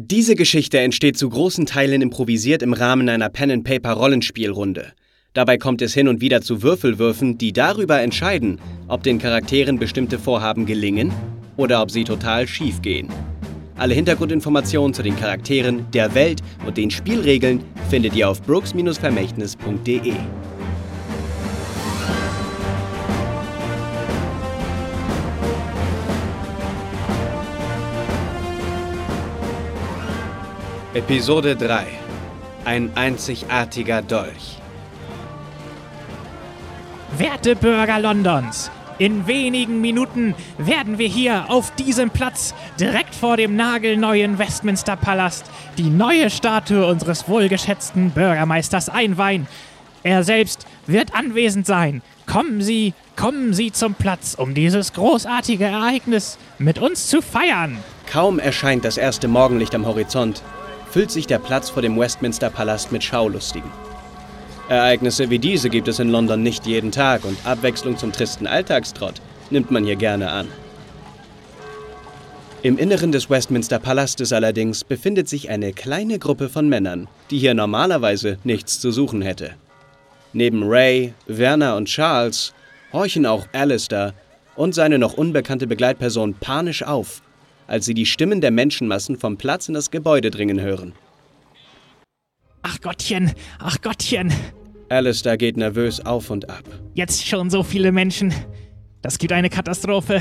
Diese Geschichte entsteht zu großen Teilen improvisiert im Rahmen einer Pen-and-Paper-Rollenspielrunde. Dabei kommt es hin und wieder zu Würfelwürfen, die darüber entscheiden, ob den Charakteren bestimmte Vorhaben gelingen oder ob sie total schief gehen. Alle Hintergrundinformationen zu den Charakteren, der Welt und den Spielregeln findet ihr auf brooks-vermächtnis.de. Episode 3 Ein einzigartiger Dolch Werte Bürger Londons, in wenigen Minuten werden wir hier auf diesem Platz, direkt vor dem nagelneuen Westminster Palast, die neue Statue unseres wohlgeschätzten Bürgermeisters einweihen. Er selbst wird anwesend sein. Kommen Sie, kommen Sie zum Platz, um dieses großartige Ereignis mit uns zu feiern. Kaum erscheint das erste Morgenlicht am Horizont, füllt sich der Platz vor dem Westminster Palast mit Schaulustigen. Ereignisse wie diese gibt es in London nicht jeden Tag und Abwechslung zum tristen Alltagstrott nimmt man hier gerne an. Im Inneren des Westminster Palastes allerdings befindet sich eine kleine Gruppe von Männern, die hier normalerweise nichts zu suchen hätte. Neben Ray, Werner und Charles horchen auch Alistair und seine noch unbekannte Begleitperson panisch auf, als sie die Stimmen der Menschenmassen vom Platz in das Gebäude dringen hören. Ach Gottchen, ach Gottchen. Alistair geht nervös auf und ab. Jetzt schon so viele Menschen. Das gibt eine Katastrophe.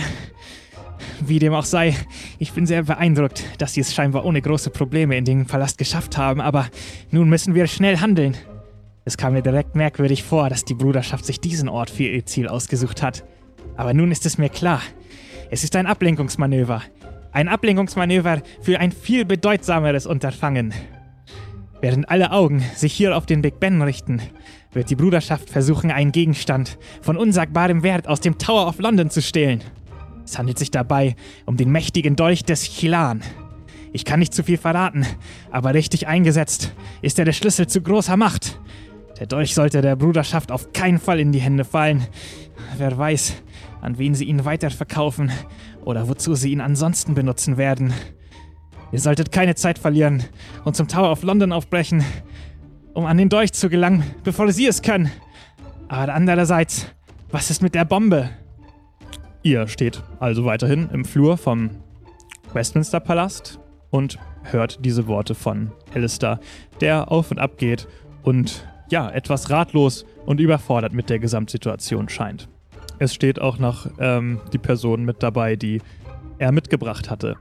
Wie dem auch sei, ich bin sehr beeindruckt, dass sie es scheinbar ohne große Probleme in den Palast geschafft haben, aber nun müssen wir schnell handeln. Es kam mir direkt merkwürdig vor, dass die Bruderschaft sich diesen Ort für ihr Ziel ausgesucht hat. Aber nun ist es mir klar. Es ist ein Ablenkungsmanöver. Ein Ablenkungsmanöver für ein viel bedeutsameres Unterfangen. Während alle Augen sich hier auf den Big Ben richten, wird die Bruderschaft versuchen, einen Gegenstand von unsagbarem Wert aus dem Tower of London zu stehlen. Es handelt sich dabei um den mächtigen Dolch des Chilan. Ich kann nicht zu viel verraten, aber richtig eingesetzt ist er der Schlüssel zu großer Macht. Der Dolch sollte der Bruderschaft auf keinen Fall in die Hände fallen. Wer weiß, an wen sie ihn weiterverkaufen oder wozu sie ihn ansonsten benutzen werden. Ihr solltet keine Zeit verlieren und zum Tower of London aufbrechen, um an den Dolch zu gelangen, bevor sie es können. Aber andererseits, was ist mit der Bombe? Ihr steht also weiterhin im Flur vom Westminster Palast und hört diese Worte von Alistair, der auf und ab geht und ja, etwas ratlos und überfordert mit der Gesamtsituation scheint. Es steht auch noch ähm, die Person mit dabei, die er mitgebracht hatte.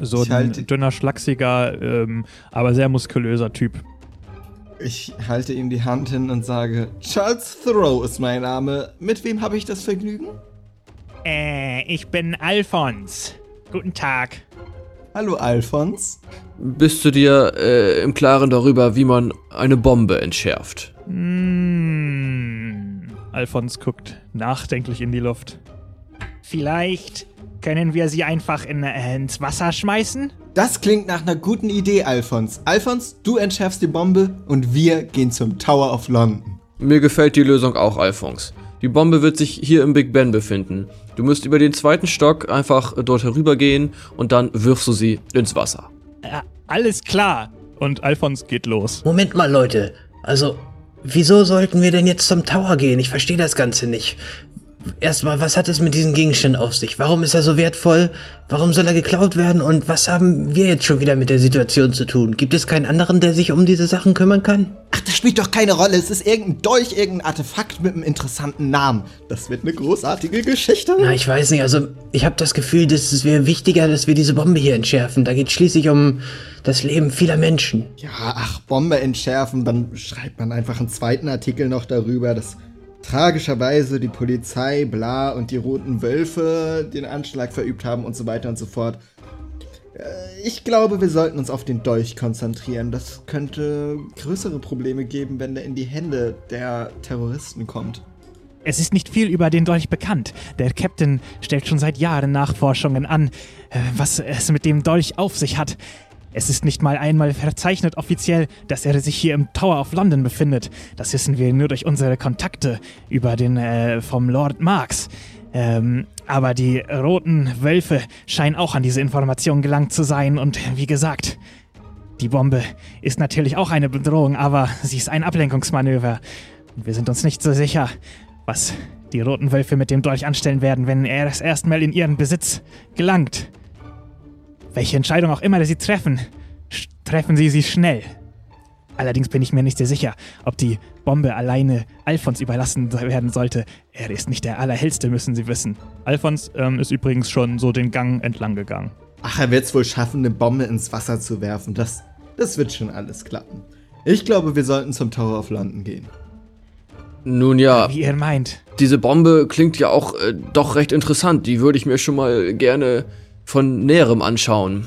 So Ich ein halte- dünner, schlachsiger, ähm, aber sehr muskulöser Typ. Ich halte ihm die Hand hin und sage, Charles Thoreau ist mein Name. Mit wem habe ich das Vergnügen? Äh, ich bin Alphons. Guten Tag. Hallo Alphons. Bist du dir äh, im Klaren darüber, wie man eine Bombe entschärft? Hm. Alphons guckt nachdenklich in die Luft. Vielleicht können wir sie einfach in, äh, ins Wasser schmeißen? Das klingt nach einer guten Idee, Alphons. Alphons, du entschärfst die Bombe und wir gehen zum Tower of London. Mir gefällt die Lösung auch, Alphons. Die Bombe wird sich hier im Big Ben befinden. Du musst über den zweiten Stock einfach dort herübergehen und dann wirfst du sie ins Wasser. Äh, alles klar. Und Alphons geht los. Moment mal, Leute. Also, wieso sollten wir denn jetzt zum Tower gehen? Ich verstehe das Ganze nicht. Erstmal, was hat es mit diesem Gegenstand auf sich? Warum ist er so wertvoll? Warum soll er geklaut werden? Und was haben wir jetzt schon wieder mit der Situation zu tun? Gibt es keinen anderen, der sich um diese Sachen kümmern kann? Ach, das spielt doch keine Rolle. Es ist irgendein Dolch, irgendein Artefakt mit einem interessanten Namen. Das wird eine großartige Geschichte. Na, ich weiß nicht. Also, ich habe das Gefühl, dass es wäre wichtiger, dass wir diese Bombe hier entschärfen. Da geht schließlich um das Leben vieler Menschen. Ja, ach, Bombe entschärfen, dann schreibt man einfach einen zweiten Artikel noch darüber, dass tragischerweise die Polizei, bla und die Roten Wölfe den Anschlag verübt haben und so weiter und so fort. Äh, Ich glaube, wir sollten uns auf den Dolch konzentrieren. Das könnte größere Probleme geben, wenn der in die Hände der Terroristen kommt. Es ist nicht viel über den Dolch bekannt. Der Captain stellt schon seit Jahren Nachforschungen an, äh, was es mit dem Dolch auf sich hat. Es ist nicht mal einmal verzeichnet offiziell, dass er sich hier im Tower of London befindet. Das wissen wir nur durch unsere Kontakte über den äh, vom Lord Marx. Ähm, aber die roten Wölfe scheinen auch an diese Information gelangt zu sein. Und wie gesagt, die Bombe ist natürlich auch eine Bedrohung, aber sie ist ein Ablenkungsmanöver. Und wir sind uns nicht so sicher, was die roten Wölfe mit dem Dolch anstellen werden, wenn er es erstmal in ihren Besitz gelangt. Welche Entscheidung auch immer sie treffen, treffen sie sie schnell. Allerdings bin ich mir nicht sehr sicher, ob die Bombe alleine Alphons überlassen werden sollte. Er ist nicht der Allerhellste, müssen Sie wissen. Alphons ähm, ist übrigens schon so den Gang entlang gegangen. Ach, er wird es wohl schaffen, eine Bombe ins Wasser zu werfen. Das, das wird schon alles klappen. Ich glaube, wir sollten zum Tower of London gehen. Nun ja. Wie ihr meint. Diese Bombe klingt ja auch äh, doch recht interessant. Die würde ich mir schon mal gerne von näherem anschauen.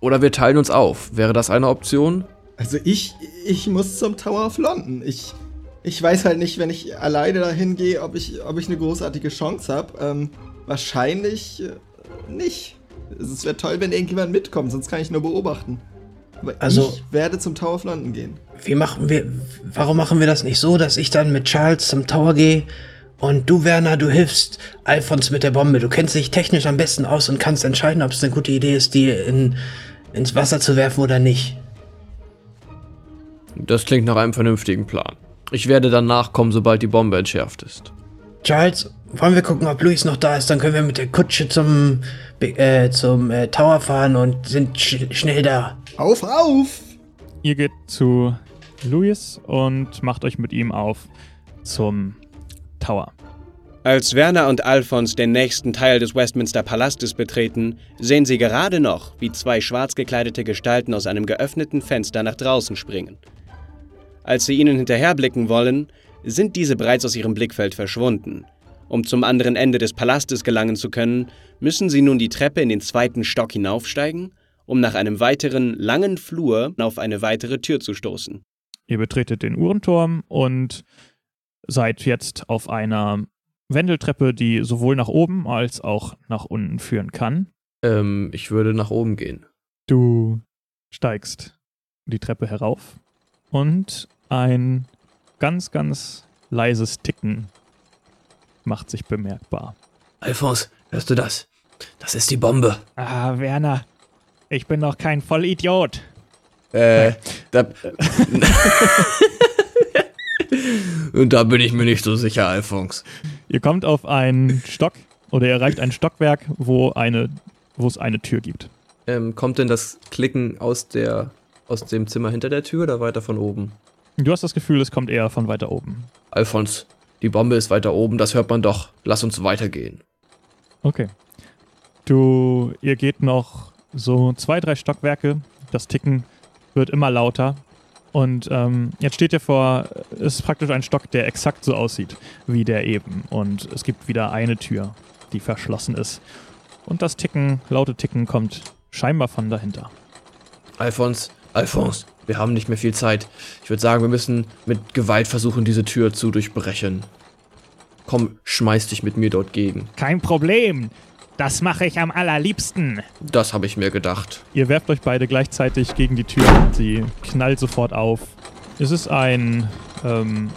Oder wir teilen uns auf. Wäre das eine Option? Also ich, ich muss zum Tower of London. Ich, ich weiß halt nicht, wenn ich alleine dahin gehe, ob ich, ob ich eine großartige Chance habe. Ähm, wahrscheinlich äh, nicht. Es wäre toll, wenn irgendjemand mitkommt, sonst kann ich nur beobachten. Aber also, ich werde zum Tower of London gehen. Wie machen wir, warum machen wir das nicht so, dass ich dann mit Charles zum Tower gehe und du, Werner, du hilfst Alphons mit der Bombe. Du kennst dich technisch am besten aus und kannst entscheiden, ob es eine gute Idee ist, die in, ins Wasser zu werfen oder nicht. Das klingt nach einem vernünftigen Plan. Ich werde dann nachkommen, sobald die Bombe entschärft ist. Charles, wollen wir gucken, ob Luis noch da ist? Dann können wir mit der Kutsche zum, äh, zum äh, Tower fahren und sind sch schnell da. Auf, auf! Ihr geht zu Luis und macht euch mit ihm auf zum Tower. Als Werner und Alphons den nächsten Teil des Westminster Palastes betreten, sehen sie gerade noch, wie zwei schwarz gekleidete Gestalten aus einem geöffneten Fenster nach draußen springen. Als sie ihnen hinterherblicken wollen, sind diese bereits aus ihrem Blickfeld verschwunden. Um zum anderen Ende des Palastes gelangen zu können, müssen sie nun die Treppe in den zweiten Stock hinaufsteigen, um nach einem weiteren langen Flur auf eine weitere Tür zu stoßen. Ihr betretet den Uhrenturm und seid jetzt auf einer Wendeltreppe, die sowohl nach oben als auch nach unten führen kann. Ähm, ich würde nach oben gehen. Du steigst die Treppe herauf und ein ganz, ganz leises Ticken macht sich bemerkbar. Alphonse, hörst du das? Das ist die Bombe. Ah, Werner, ich bin doch kein Vollidiot. Äh, da. Und da bin ich mir nicht so sicher, Alphonse. Ihr kommt auf einen Stock oder ihr erreicht ein Stockwerk, wo eine, wo es eine Tür gibt. Ähm, kommt denn das Klicken aus der, aus dem Zimmer hinter der Tür oder weiter von oben? Du hast das Gefühl, es kommt eher von weiter oben. Alfons, die Bombe ist weiter oben, das hört man doch. Lass uns weitergehen. Okay. Du, ihr geht noch so zwei, drei Stockwerke. Das Ticken wird immer lauter. Und ähm, jetzt steht ihr vor, es ist praktisch ein Stock, der exakt so aussieht wie der eben. Und es gibt wieder eine Tür, die verschlossen ist. Und das Ticken, laute Ticken kommt scheinbar von dahinter. Alfons, Alfons, wir haben nicht mehr viel Zeit. Ich würde sagen, wir müssen mit Gewalt versuchen, diese Tür zu durchbrechen. Komm, schmeiß dich mit mir dort gegen. Kein Problem. Das mache ich am allerliebsten. Das habe ich mir gedacht. Ihr werft euch beide gleichzeitig gegen die Tür. Sie knallt sofort auf. Es ist ein, ähm,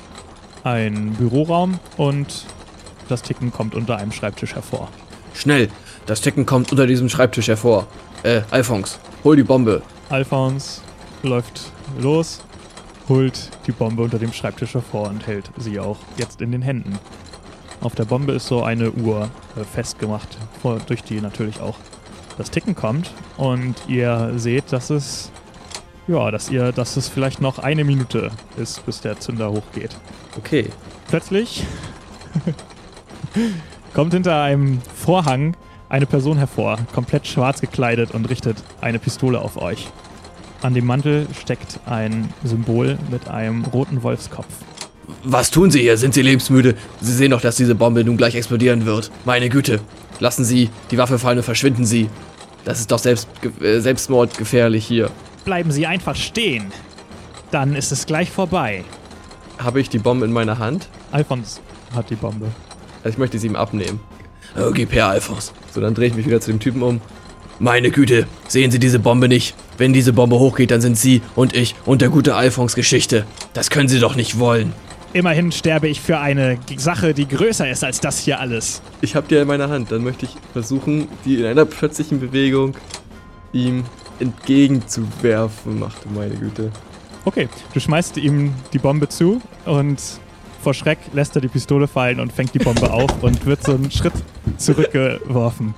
ein Büroraum und das Ticken kommt unter einem Schreibtisch hervor. Schnell! Das Ticken kommt unter diesem Schreibtisch hervor. Äh, Alphons, hol die Bombe. Alphons läuft los, holt die Bombe unter dem Schreibtisch hervor und hält sie auch jetzt in den Händen. Auf der Bombe ist so eine Uhr äh, festgemacht, vor, durch die natürlich auch das Ticken kommt. Und ihr seht, dass es, ja, dass ihr, dass es vielleicht noch eine Minute ist, bis der Zünder hochgeht. Okay. Plötzlich kommt hinter einem Vorhang eine Person hervor, komplett schwarz gekleidet und richtet eine Pistole auf euch. An dem Mantel steckt ein Symbol mit einem roten Wolfskopf. Was tun Sie hier? Sind Sie lebensmüde? Sie sehen doch, dass diese Bombe nun gleich explodieren wird. Meine Güte. Lassen Sie die Waffe fallen und verschwinden Sie. Das ist doch selbst, äh, selbstmordgefährlich hier. Bleiben Sie einfach stehen. Dann ist es gleich vorbei. Habe ich die Bombe in meiner Hand? Alphons hat die Bombe. Also ich möchte sie ihm abnehmen. Oh, gib her, Alphons. So, dann drehe ich mich wieder zu dem Typen um. Meine Güte, sehen Sie diese Bombe nicht? Wenn diese Bombe hochgeht, dann sind Sie und ich und der gute Alphons Geschichte. Das können Sie doch nicht wollen. Immerhin sterbe ich für eine Sache, die größer ist als das hier alles. Ich hab die in meiner Hand. Dann möchte ich versuchen, die in einer plötzlichen Bewegung ihm entgegenzuwerfen. Machte meine Güte. Okay, du schmeißt ihm die Bombe zu und vor Schreck lässt er die Pistole fallen und fängt die Bombe auf und wird so einen Schritt zurückgeworfen.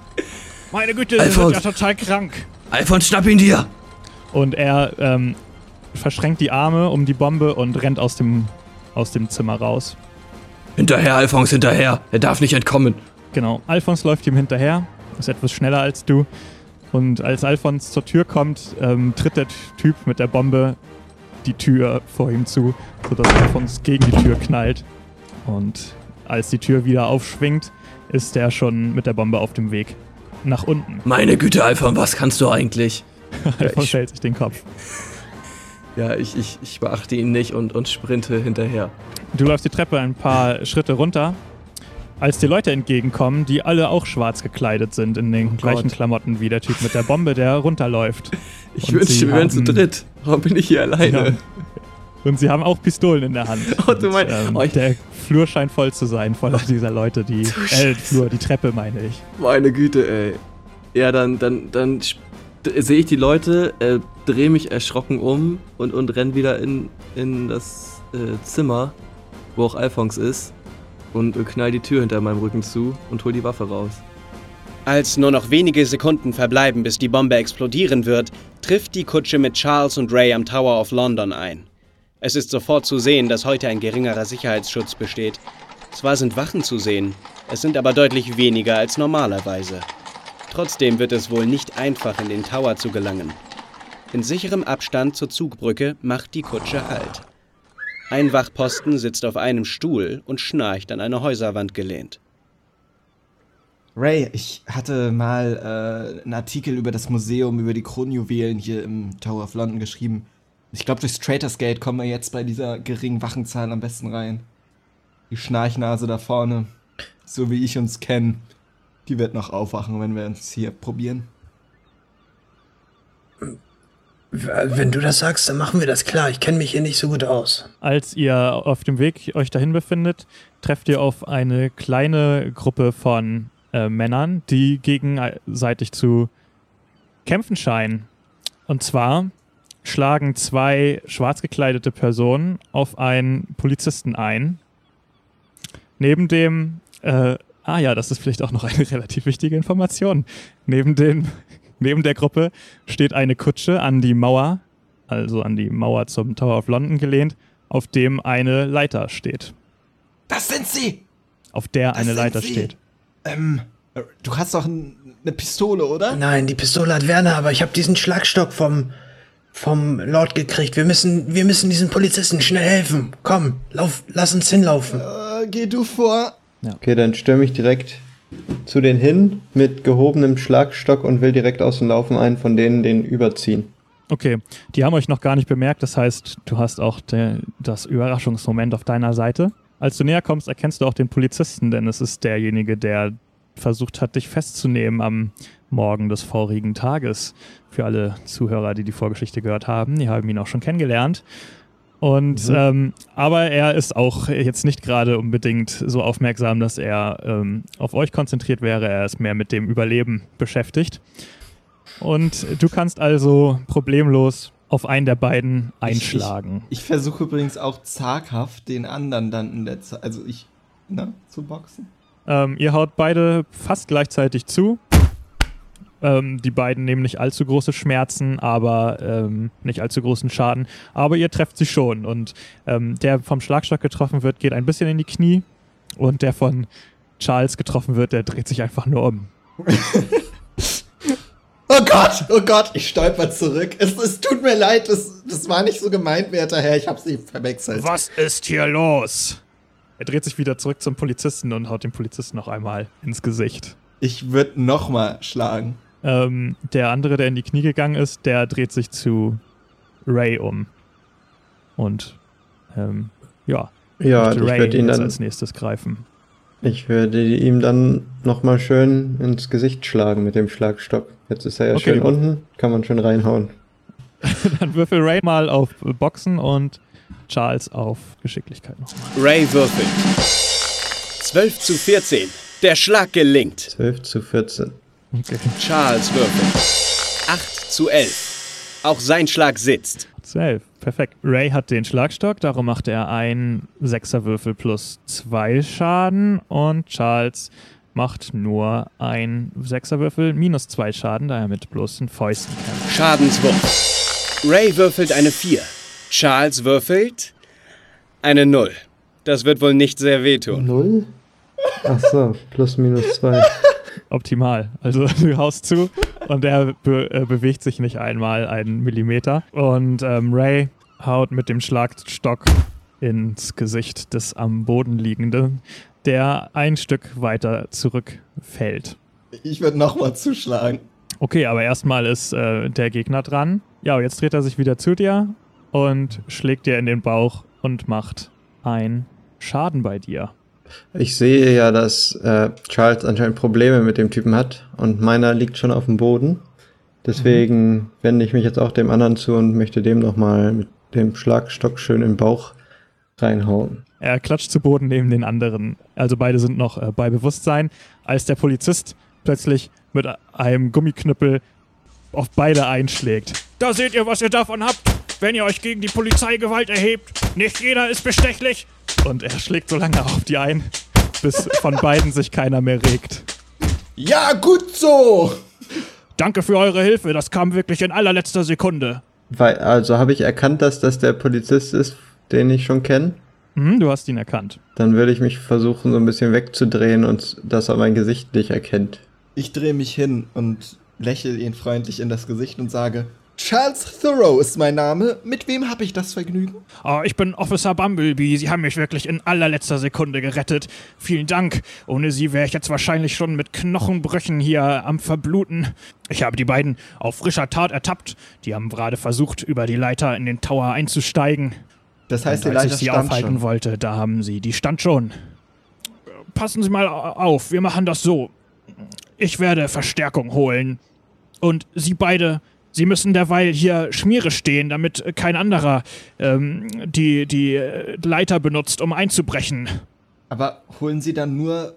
Meine Güte, sie sind ja total krank. Alfons, schnapp ihn dir! Und er ähm, verschränkt die Arme um die Bombe und rennt aus dem, aus dem Zimmer raus. Hinterher, Alfons, hinterher! Er darf nicht entkommen! Genau, Alfons läuft ihm hinterher, ist etwas schneller als du. Und als Alfons zur Tür kommt, ähm, tritt der Typ mit der Bombe die Tür vor ihm zu, sodass Alfons gegen die Tür knallt. Und als die Tür wieder aufschwingt, ist er schon mit der Bombe auf dem Weg nach unten. Meine Güte, Alfons, was kannst du eigentlich? Ich- hält sich den Kopf. Ja, ich, ich, ich beachte ihn nicht und, und sprinte hinterher. Du läufst die Treppe ein paar Schritte runter, als dir Leute entgegenkommen, die alle auch schwarz gekleidet sind, in den gleichen Gott. Klamotten wie der Typ mit der Bombe, der runterläuft. Ich Und wünschte, wir wären zu haben- dritt. Warum bin ich hier alleine? Ja. Und sie haben auch Pistolen in der Hand. Oh, du Und, mein- ähm, oh, der Flur scheint voll zu sein, voller dieser Leute, die. Äh. Flur, die Treppe meine ich. Meine Güte, ey. Ja, dann, dann, dann sehe ich die Leute, äh, drehe mich erschrocken um und, und renn wieder in, in das äh, Zimmer, wo auch Alphons ist, und äh, knall die Tür hinter meinem Rücken zu und hol die Waffe raus. Als nur noch wenige Sekunden verbleiben, bis die Bombe explodieren wird, trifft die Kutsche mit Charles und Ray am Tower of London ein. Es ist sofort zu sehen, dass heute ein geringerer Sicherheitsschutz besteht. Zwar sind Wachen zu sehen, es sind aber deutlich weniger als normalerweise. Trotzdem wird es wohl nicht einfach, in den Tower zu gelangen. In sicherem Abstand zur Zugbrücke macht die Kutsche Halt. Ein Wachposten sitzt auf einem Stuhl und schnarcht an eine Häuserwand gelehnt. Ray, ich hatte mal äh, einen Artikel über das Museum, über die Kronjuwelen hier im Tower of London geschrieben. Ich glaube, durchs Traitors Gate kommen wir jetzt bei dieser geringen Wachenzahl am besten rein. Die Schnarchnase da vorne, so wie ich uns kenne, die wird noch aufwachen, wenn wir uns hier probieren. Wenn du das sagst, dann machen wir das klar. Ich kenne mich hier nicht so gut aus. Als ihr auf dem Weg euch dahin befindet, trefft ihr auf eine kleine Gruppe von äh, Männern, die gegenseitig zu kämpfen scheinen. Und zwar schlagen zwei schwarz gekleidete Personen auf einen Polizisten ein. Neben dem, äh, ah ja, das ist vielleicht auch noch eine relativ wichtige Information. Neben, den, neben der Gruppe steht eine Kutsche an die Mauer, also an die Mauer zum Tower of London gelehnt, auf dem eine Leiter steht. Das sind sie! Auf der Das eine Leiter sie. steht. Ähm, du hast doch ein, eine Pistole, oder? Nein, die Pistole hat Werner, aber ich habe diesen Schlagstock vom, vom Lord gekriegt. Wir müssen, wir müssen diesen Polizisten schnell helfen. Komm, lauf, lass uns hinlaufen. Äh, geh du vor. Okay, dann stürme ich direkt zu denen hin mit gehobenem Schlagstock und will direkt aus dem Laufen einen von denen den überziehen. Okay, die haben euch noch gar nicht bemerkt, das heißt, du hast auch de, das Überraschungsmoment auf deiner Seite. Als du näher kommst, erkennst du auch den Polizisten, denn es ist derjenige, der versucht hat, dich festzunehmen am Morgen des vorigen Tages. Für alle Zuhörer, die die Vorgeschichte gehört haben, die haben ihn auch schon kennengelernt. Und ähm, aber er ist auch jetzt nicht gerade unbedingt so aufmerksam, dass er ähm, auf euch konzentriert wäre. Er ist mehr mit dem Überleben beschäftigt. Und du kannst also problemlos auf einen der beiden einschlagen. Ich versuche übrigens auch zaghaft den anderen dann in der Zeit, also ich, ne, zu boxen. Ähm, ihr haut beide fast gleichzeitig zu. Ähm, die beiden nehmen nicht allzu große Schmerzen, aber ähm, nicht allzu großen Schaden. Aber ihr trefft sie schon. Und ähm, der vom Schlagstock getroffen wird, geht ein bisschen in die Knie. Und der von Charles getroffen wird, der dreht sich einfach nur um. Oh Gott, oh Gott, ich stolper zurück. Es, es tut mir leid, das, das war nicht so gemeint, werter Herr. Ich habe sie verwechselt. Was ist hier los? Er dreht sich wieder zurück zum Polizisten und haut dem Polizisten noch einmal ins Gesicht. Ich würde nochmal schlagen. Ähm, der andere, der in die Knie gegangen ist, der dreht sich zu Ray um. Und ähm, ja, Ja, möchte ich Ray würde ihn dann, als nächstes greifen. ich würde ihm dann nochmal schön ins Gesicht schlagen mit dem Schlagstock. Jetzt ist er ja Okay. schön unten, kann man schön reinhauen. Dann würfel Ray mal auf Boxen und Charles auf Geschicklichkeit nochmal. Ray würfelt. 12 zu 14. Der Schlag gelingt. 12 zu 14. Okay. Charles würfelt. 8 zu 11. Auch sein Schlag sitzt. 12. Perfekt. Ray hat den Schlagstock, darum macht er einen Sechserwürfel plus zwei Schaden und Charles macht nur ein Sechserwürfel minus zwei Schaden, da er mit bloßen Fäusten kämpft. Schadenswurf. Ray würfelt eine 4. Charles würfelt eine 0. Das wird wohl nicht sehr wehtun. Null? Ach so, plus minus zwei. Optimal. Also du haust zu und er be äh, bewegt sich nicht einmal einen Millimeter. Und ähm, Ray haut mit dem Schlagstock ins Gesicht des am Boden liegenden, der ein Stück weiter zurückfällt. Ich würde nochmal zuschlagen. Okay, aber erstmal ist äh, der Gegner dran. Ja, jetzt dreht er sich wieder zu dir und schlägt dir in den Bauch und macht einen Schaden bei dir. Ich sehe ja, dass äh, Charles anscheinend Probleme mit dem Typen hat und meiner liegt schon auf dem Boden. Deswegen wende ich mich jetzt auch dem anderen zu und möchte dem nochmal mit dem Schlagstock schön im Bauch reinhauen. Er klatscht zu Boden neben den anderen. Also beide sind noch äh, bei Bewusstsein, als der Polizist plötzlich mit einem Gummiknüppel auf beide einschlägt. Da seht ihr, was ihr davon habt, wenn ihr euch gegen die Polizeigewalt erhebt. Nicht jeder ist bestechlich. Und er schlägt so lange auf die ein, bis von beiden sich keiner mehr regt. Ja, gut so! Danke für eure Hilfe, das kam wirklich in allerletzter Sekunde. Weil, also habe ich erkannt, dass das der Polizist ist, den ich schon kenne. Hm, du hast ihn erkannt. Dann würde ich mich versuchen, so ein bisschen wegzudrehen und dass er mein Gesicht nicht erkennt. Ich drehe mich hin und lächle ihn freundlich in das Gesicht und sage: Charles Thoreau ist mein Name. Mit wem habe ich das Vergnügen? Oh, ich bin Officer Bumblebee. Sie haben mich wirklich in allerletzter Sekunde gerettet. Vielen Dank. Ohne Sie wäre ich jetzt wahrscheinlich schon mit Knochenbrüchen hier am Verbluten. Ich habe die beiden auf frischer Tat ertappt. Die haben gerade versucht, über die Leiter in den Tower einzusteigen. Das heißt, Und die als Leiter ich sie aufhalten schon. wollte, da haben sie, die stand schon. Passen Sie mal auf, wir machen das so. Ich werde Verstärkung holen. Und Sie beide, Sie müssen derweil hier Schmiere stehen, damit kein anderer ähm, die, die äh, Leiter benutzt, um einzubrechen. Aber holen Sie dann nur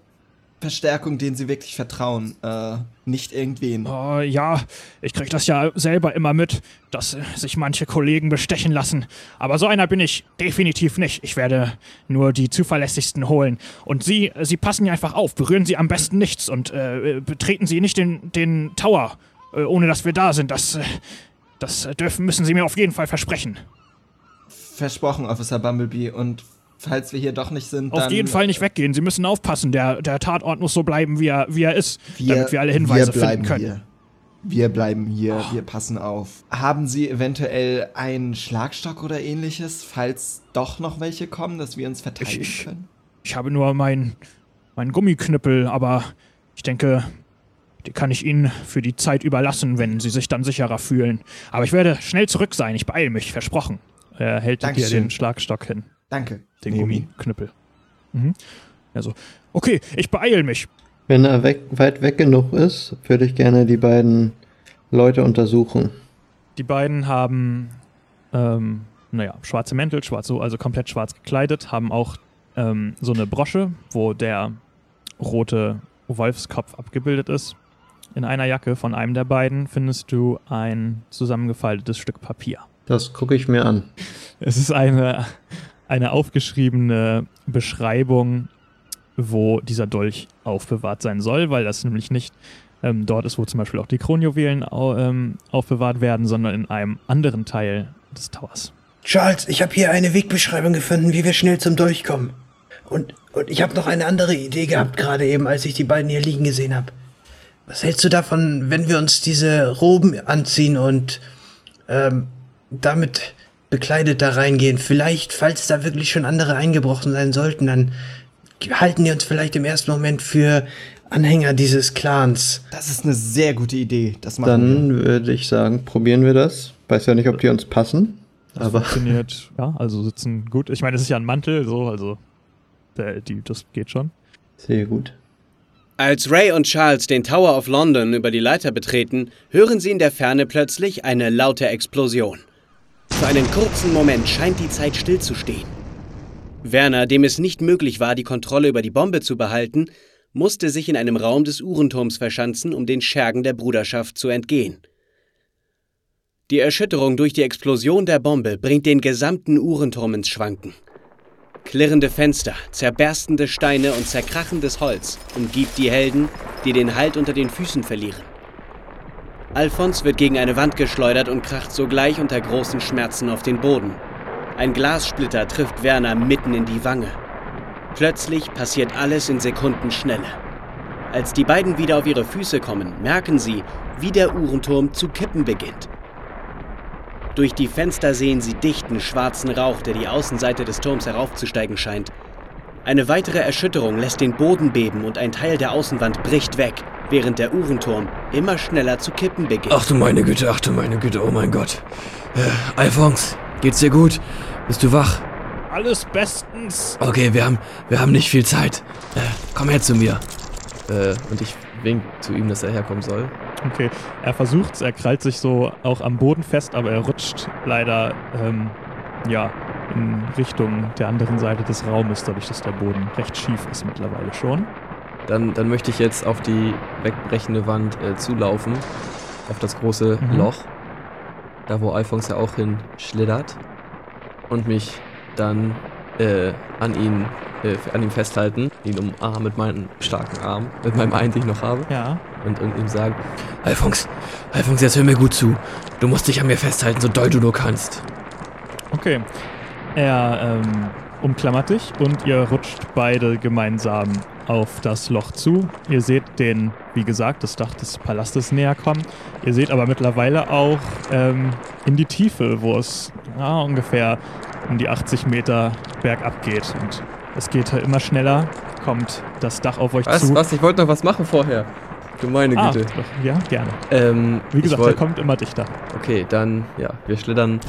Verstärkung, denen Sie wirklich vertrauen. Äh, nicht irgendwen. Oh, ja, ich krieg das ja selber immer mit, dass äh, sich manche Kollegen bestechen lassen. Aber so einer bin ich definitiv nicht. Ich werde nur die zuverlässigsten holen. Und Sie, äh, Sie passen ja einfach auf. Berühren Sie am besten nichts und äh, betreten Sie nicht den, den Tower, ohne dass wir da sind. Das, äh, das äh, dürfen, müssen Sie mir auf jeden Fall versprechen. Versprochen, Officer Bumblebee. Und falls wir hier doch nicht sind, Auf jeden Fall nicht weggehen. Sie müssen aufpassen. Der, der Tatort muss so bleiben, wie er, wie er ist, damit wir alle Hinweise wir finden können. Hier. Wir bleiben hier, wir passen auf. Haben Sie eventuell einen Schlagstock oder ähnliches, falls doch noch welche kommen, dass wir uns verteidigen Ich- können? Ich habe nur meinen mein Gummiknüppel, aber ich denke, die kann ich Ihnen für die Zeit überlassen, wenn Sie sich dann sicherer fühlen. Aber ich werde schnell zurück sein. Ich beeile mich, versprochen. Er hält dir Dankeschön. den Schlagstock hin, Danke. den. Gummiknüppel. Mhm. Also, okay, ich beeile mich. Wenn er weg, weit weg genug ist, würde ich gerne die beiden Leute untersuchen. Die beiden haben, ähm, naja, schwarze Mäntel, schwarz, so, also komplett schwarz gekleidet, haben auch ähm, so eine Brosche, wo der rote Wolfskopf abgebildet ist. In einer Jacke von einem der beiden findest du ein zusammengefaltetes Stück Papier. Das gucke ich mir an. Es ist eine, eine aufgeschriebene Beschreibung, wo dieser Dolch aufbewahrt sein soll, weil das nämlich nicht ähm, dort ist, wo zum Beispiel auch die Kronjuwelen au, ähm, aufbewahrt werden, sondern in einem anderen Teil des Towers. Charles, ich habe hier eine Wegbeschreibung gefunden, wie wir schnell zum Dolch kommen. Und, und ich habe noch eine andere Idee gehabt, gerade eben, als ich die beiden hier liegen gesehen habe. Was hältst du davon, wenn wir uns diese Roben anziehen und ähm, damit bekleidet da reingehen? Vielleicht, falls da wirklich schon andere eingebrochen sein sollten, dann halten die uns vielleicht im ersten Moment für Anhänger dieses Clans. Das ist eine sehr gute Idee. Das machen wir. Dann würde ich sagen, probieren wir das. Weiß ja nicht, ob die uns passen. Aber Funktioniert, ja, also sitzen gut. Ich meine, es ist ja ein Mantel, so, also der, die, das geht schon. sehr gut. Als Ray und Charles den Tower of London über die Leiter betreten, hören sie in der Ferne plötzlich eine laute Explosion. Für einen kurzen Moment scheint die Zeit stillzustehen. Werner, dem es nicht möglich war, die Kontrolle über die Bombe zu behalten, musste sich in einem Raum des Uhrenturms verschanzen, um den Schergen der Bruderschaft zu entgehen. Die Erschütterung durch die Explosion der Bombe bringt den gesamten Uhrenturm ins Schwanken. Klirrende Fenster, zerberstende Steine und zerkrachendes Holz umgibt die Helden, die den Halt unter den Füßen verlieren. Alphons wird gegen eine Wand geschleudert und kracht sogleich unter großen Schmerzen auf den Boden. Ein Glassplitter trifft Werner mitten in die Wange. Plötzlich passiert alles in Sekundenschnelle. Als die beiden wieder auf ihre Füße kommen, merken sie, wie der Uhrenturm zu kippen beginnt. Durch die Fenster sehen sie dichten schwarzen Rauch, der die Außenseite des Turms heraufzusteigen scheint. Eine weitere Erschütterung lässt den Boden beben und ein Teil der Außenwand bricht weg, während der Uhrenturm immer schneller zu kippen beginnt. Ach du meine Güte, ach du meine Güte, oh mein Gott. Äh, Alphons, geht's dir gut? Bist du wach? Alles bestens. Okay, wir haben, wir haben nicht viel Zeit. Äh, komm her zu mir. Äh, und ich wink zu ihm, dass er herkommen soll. Okay, er versucht's, er krallt sich so auch am Boden fest, aber er rutscht leider, ähm, ja, in Richtung der anderen Seite des Raumes, dadurch, dass der Boden recht schief ist mittlerweile schon. Dann, dann möchte ich jetzt auf die wegbrechende Wand äh, zulaufen. Auf das große Mhm. Loch. Da, wo Alphons ja auch hin schlittert. Und mich dann äh, an ihn äh, an ihm festhalten, ihn umarmen mit meinen starken Armen, mit meinem einen, den ich noch habe, Ja, und, und ihm sagen, Alphons, Alphons, jetzt hör mir gut zu. Du musst dich an mir festhalten, so doll du nur kannst. okay. Er ähm, umklammert dich und ihr rutscht beide gemeinsam auf das Loch zu. Ihr seht den, wie gesagt, das Dach des Palastes näher kommen. Ihr seht aber mittlerweile auch ähm, in die Tiefe, wo es ja, ungefähr um die 80 Meter bergab geht. Und es geht immer schneller, kommt das Dach auf euch was, zu. was, ich wollte noch was machen vorher. Du meine Ah, Güte. ja, gerne. Ähm, Wie gesagt, er wollt- kommt immer dichter. Okay, dann, ja, wir schlittern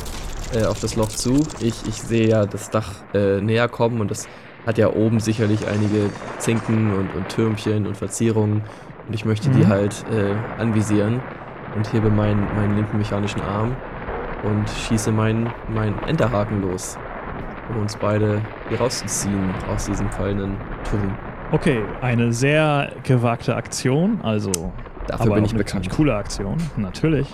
äh, auf das Loch zu. Ich, ich sehe ja das Dach äh, näher kommen und das hat ja oben sicherlich einige Zinken und, und Türmchen und Verzierungen. Und ich möchte die Mhm. halt äh, anvisieren und hebe meinen, meinen linken mechanischen Arm und schieße meinen, meinen Enterhaken los, um uns beide hier rauszuziehen aus diesem fallenden Turm. Okay, eine sehr gewagte Aktion, also Dafür aber bin auch ich eine bekannt. coole Aktion, natürlich.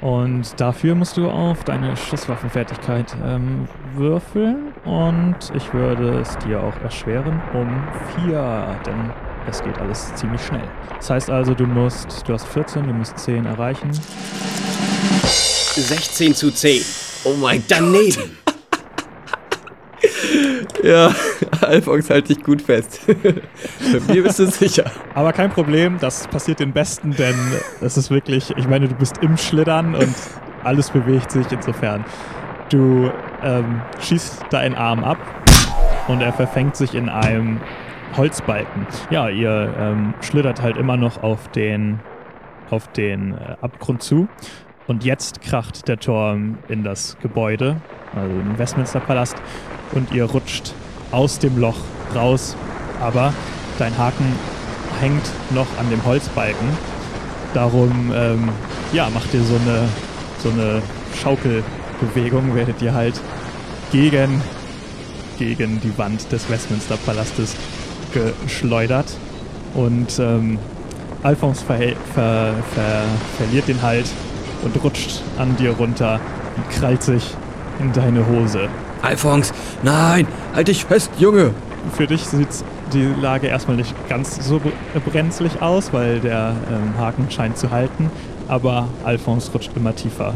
Und dafür musst du auf deine Schusswaffenfertigkeit ähm, würfeln und ich würde es dir auch erschweren um vier, denn es geht alles ziemlich schnell. Das heißt also, du musst, du hast 14, du musst 10 erreichen. 16 zu 10. Oh mein Daneben. Ja, Alphons, halt dich gut fest. Bei mir bist du sicher. Aber kein Problem, das passiert den Besten, denn es ist wirklich, ich meine, du bist im Schlittern und alles bewegt sich insofern. Du ähm, schießt deinen Arm ab und er verfängt sich in einem Holzbalken. Ja, ihr ähm, schlittert halt immer noch auf den, auf den äh, Abgrund zu. Und jetzt kracht der Turm in das Gebäude, also im Westminster-Palast, und ihr rutscht aus dem Loch raus. Aber dein Haken hängt noch an dem Holzbalken. Darum, ähm, ja, macht ihr so eine, so eine Schaukelbewegung, werdet ihr halt gegen, gegen die Wand des Westminster-Palastes geschleudert. Und ähm, Alphonse verhält- ver, ver, verliert den Halt und rutscht an dir runter und krallt sich in deine Hose. Alphons, nein, halt dich fest, Junge. Für dich sieht die Lage erstmal nicht ganz so bre- brenzlig aus, weil der ähm, Haken scheint zu halten, aber Alphonse rutscht immer tiefer.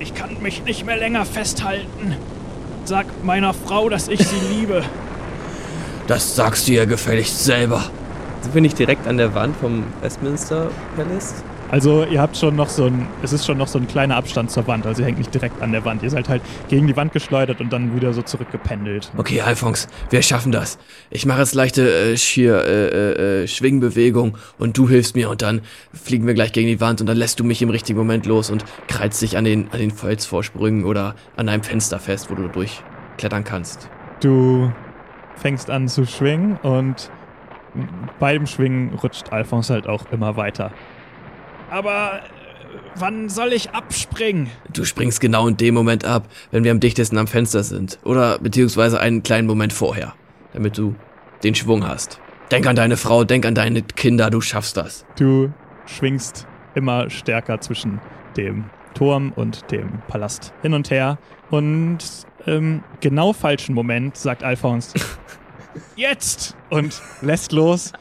Ich kann mich nicht mehr länger festhalten. Sag meiner Frau, dass ich sie liebe. Das sagst du ja gefälligst selber. Sind wir nicht direkt an der Wand vom Westminster Palace? Also ihr habt schon noch so ein, es ist schon noch so ein kleiner Abstand zur Wand, also ihr hängt nicht direkt an der Wand. Ihr seid halt gegen die Wand geschleudert und dann wieder so zurückgependelt. Okay, Alphons, wir schaffen das. Ich mache jetzt leichte äh, Schier, äh, äh, äh, Schwingbewegung und du hilfst mir und dann fliegen wir gleich gegen die Wand und dann lässt du mich im richtigen Moment los und kreizt dich an den, an den Felsvorsprüngen oder an einem Fenster fest, wo du durchklettern kannst. Du fängst an zu schwingen und bei dem Schwingen rutscht Alphonse halt auch immer weiter. Aber wann soll ich abspringen? Du springst genau in dem Moment ab, wenn wir am dichtesten am Fenster sind. Oder beziehungsweise einen kleinen Moment vorher, damit du den Schwung hast. Denk an deine Frau, denk an deine Kinder, du schaffst das. Du schwingst immer stärker zwischen dem Turm und dem Palast hin und her. Und im genau falschen Moment sagt Alphonse, jetzt! Und lässt los,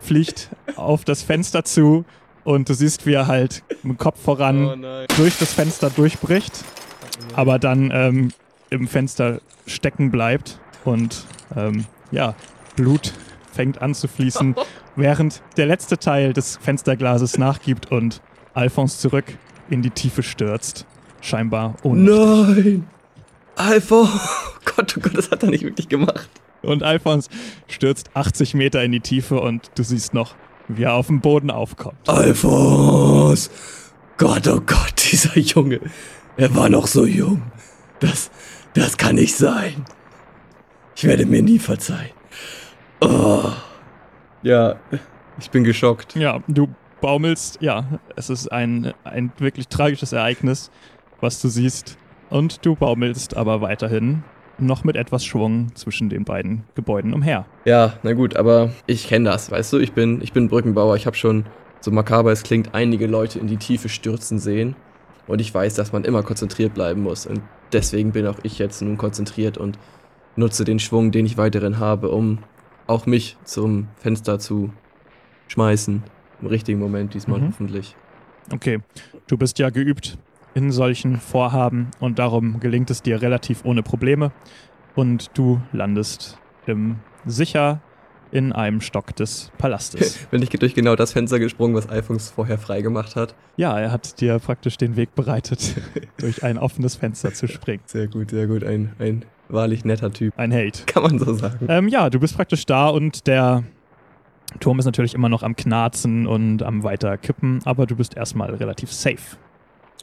fliegt auf das Fenster zu und du siehst, wie er halt mit dem Kopf voran nein. durch das Fenster durchbricht, aber dann ähm, im Fenster stecken bleibt und ähm, ja, Blut fängt an zu fließen, während der letzte Teil des Fensterglases nachgibt und Alphonse zurück in die Tiefe stürzt. Scheinbar ohne. Nein! Alpha! Oh Gott, oh Gott, das hat er nicht wirklich gemacht. Und Alphonse stürzt 80 Meter in die Tiefe und du siehst noch, wie er auf dem Boden aufkommt. Alphons! Gott, oh Gott, dieser Junge. Er war noch so jung. Das, das kann nicht sein. Ich werde mir nie verzeihen. Oh. Ja, ich bin geschockt. Ja, du baumelst, ja, es ist ein, ein wirklich tragisches Ereignis, was du siehst. Und du baumelst aber weiterhin noch mit etwas Schwung zwischen den beiden Gebäuden umher. Ja, na gut, aber ich kenne das, weißt du? Ich bin, ich bin Brückenbauer. Ich habe schon, so makaber es klingt, einige Leute in die Tiefe stürzen sehen. Und ich weiß, dass man immer konzentriert bleiben muss. Und deswegen bin auch ich jetzt nun konzentriert und nutze den Schwung, den ich weiterhin habe, um auch mich zum Fenster zu schmeißen. Im richtigen Moment diesmal Mhm. hoffentlich. Okay, du bist ja geübt in solchen Vorhaben und darum gelingt es dir relativ ohne Probleme. Und du landest im, sicher in einem Stock des Palastes. Bin ich durch genau das Fenster gesprungen, was Alphons vorher freigemacht hat. ja, er hat dir praktisch den Weg bereitet, durch ein offenes Fenster zu springen. Sehr gut, sehr gut. Ein, ein wahrlich netter Typ. Ein Held. Kann man so sagen. Ähm, ja, du bist praktisch da und der Turm ist natürlich immer noch am Knarzen und am weiter kippen, aber du bist erstmal relativ safe.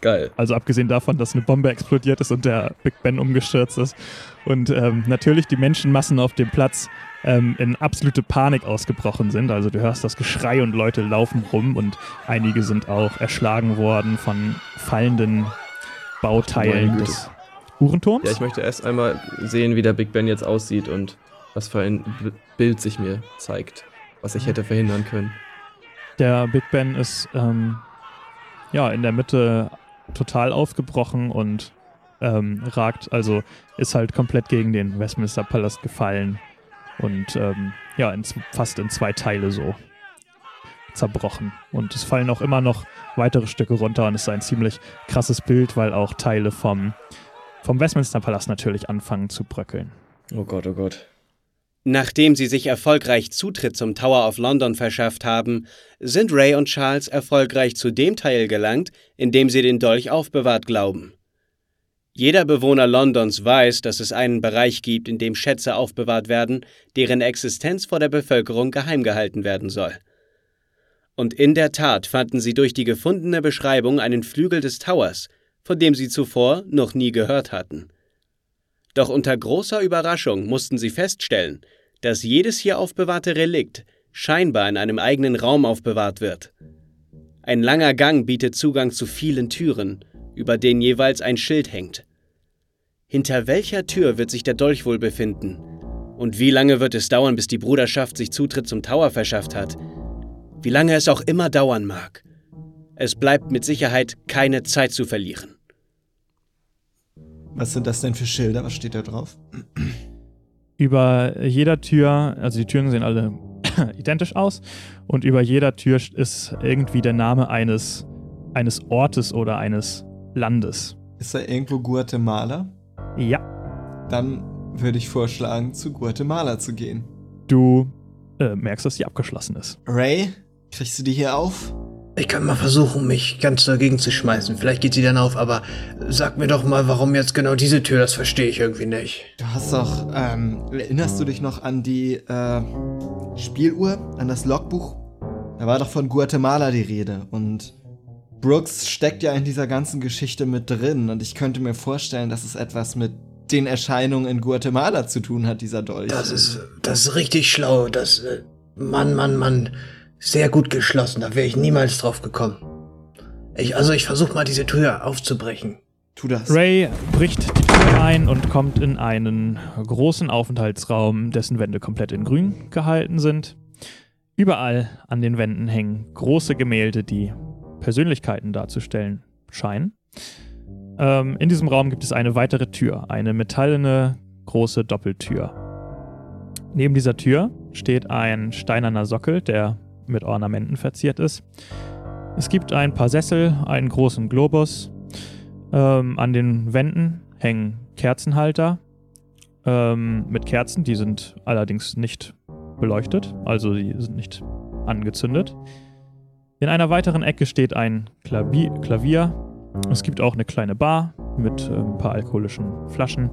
Geil. Also abgesehen davon, dass eine Bombe explodiert ist und der Big Ben umgestürzt ist. Und ähm, natürlich die Menschenmassen auf dem Platz ähm, in absolute Panik ausgebrochen sind. Also du hörst das Geschrei und Leute laufen rum und einige sind auch erschlagen worden von fallenden Bauteilen des Uhrenturms. Ja, ich möchte erst einmal sehen, wie der Big Ben jetzt aussieht und was für ein Bild sich mir zeigt, was ich hätte verhindern können. Der Big Ben ist ähm, ja in der Mitte total aufgebrochen und ähm, ragt, also ist halt komplett gegen den Westminster Palast gefallen und ähm, ja, in, fast in zwei Teile so zerbrochen. Und es fallen auch immer noch weitere Stücke runter und es ist ein ziemlich krasses Bild, weil auch Teile vom, vom Westminster Palast natürlich anfangen zu bröckeln. Oh Gott, oh Gott. Nachdem sie sich erfolgreich Zutritt zum Tower of London verschafft haben, sind Ray und Charles erfolgreich zu dem Teil gelangt, in dem sie den Dolch aufbewahrt glauben. Jeder Bewohner Londons weiß, dass es einen Bereich gibt, in dem Schätze aufbewahrt werden, deren Existenz vor der Bevölkerung geheim gehalten werden soll. Und in der Tat fanden sie durch die gefundene Beschreibung einen Flügel des Towers, von dem sie zuvor noch nie gehört hatten. Doch unter großer Überraschung mussten sie feststellen, dass jedes hier aufbewahrte Relikt scheinbar in einem eigenen Raum aufbewahrt wird. Ein langer Gang bietet Zugang zu vielen Türen, über denen jeweils ein Schild hängt. Hinter welcher Tür wird sich der Dolch wohl befinden? Und wie lange wird es dauern, bis die Bruderschaft sich Zutritt zum Tower verschafft hat? Wie lange es auch immer dauern mag. Es bleibt mit Sicherheit keine Zeit zu verlieren. Was sind das denn für Schilder? Was steht da drauf? Über jeder Tür, also die Türen sehen alle identisch aus und über jeder Tür ist irgendwie der Name eines, eines Ortes oder eines Landes. Ist da irgendwo Guatemala? Ja, Dann würde ich vorschlagen, zu Guatemala zu gehen. du äh, merkst, dass sie abgeschlossen ist. Ray, kriegst du die hier auf? Ich kann mal versuchen, mich ganz dagegen zu schmeißen. Vielleicht geht sie dann auf, aber sag mir doch mal, warum jetzt genau diese Tür, das verstehe ich irgendwie nicht. Du hast doch, ähm, erinnerst du dich noch an die, äh, Spieluhr, an das Logbuch? Da war doch von Guatemala die Rede und Brooks steckt ja in dieser ganzen Geschichte mit drin und ich könnte mir vorstellen, dass es etwas mit den Erscheinungen in Guatemala zu tun hat, dieser Dolch. Das ist, das ist richtig schlau. Das, äh, Mann, Mann, Mann. Sehr gut geschlossen. Da wäre ich niemals drauf gekommen. Ich, also ich versuche mal diese Tür aufzubrechen. Tu das. Ray bricht die Tür ein und kommt in einen großen Aufenthaltsraum, dessen Wände komplett in grün gehalten sind. Überall an den Wänden hängen große Gemälde, die Persönlichkeiten darzustellen scheinen. Ähm, in diesem Raum gibt es eine weitere Tür, eine metallene große Doppeltür. Neben dieser Tür steht ein steinerner Sockel, der mit Ornamenten verziert ist. Es gibt ein paar Sessel, einen großen Globus. Ähm, an den Wänden hängen Kerzenhalter ähm, mit Kerzen, die sind allerdings nicht beleuchtet, also die sind nicht angezündet. In einer weiteren Ecke steht ein Klavier. Klavier. Es gibt auch eine kleine Bar mit äh, ein paar alkoholischen Flaschen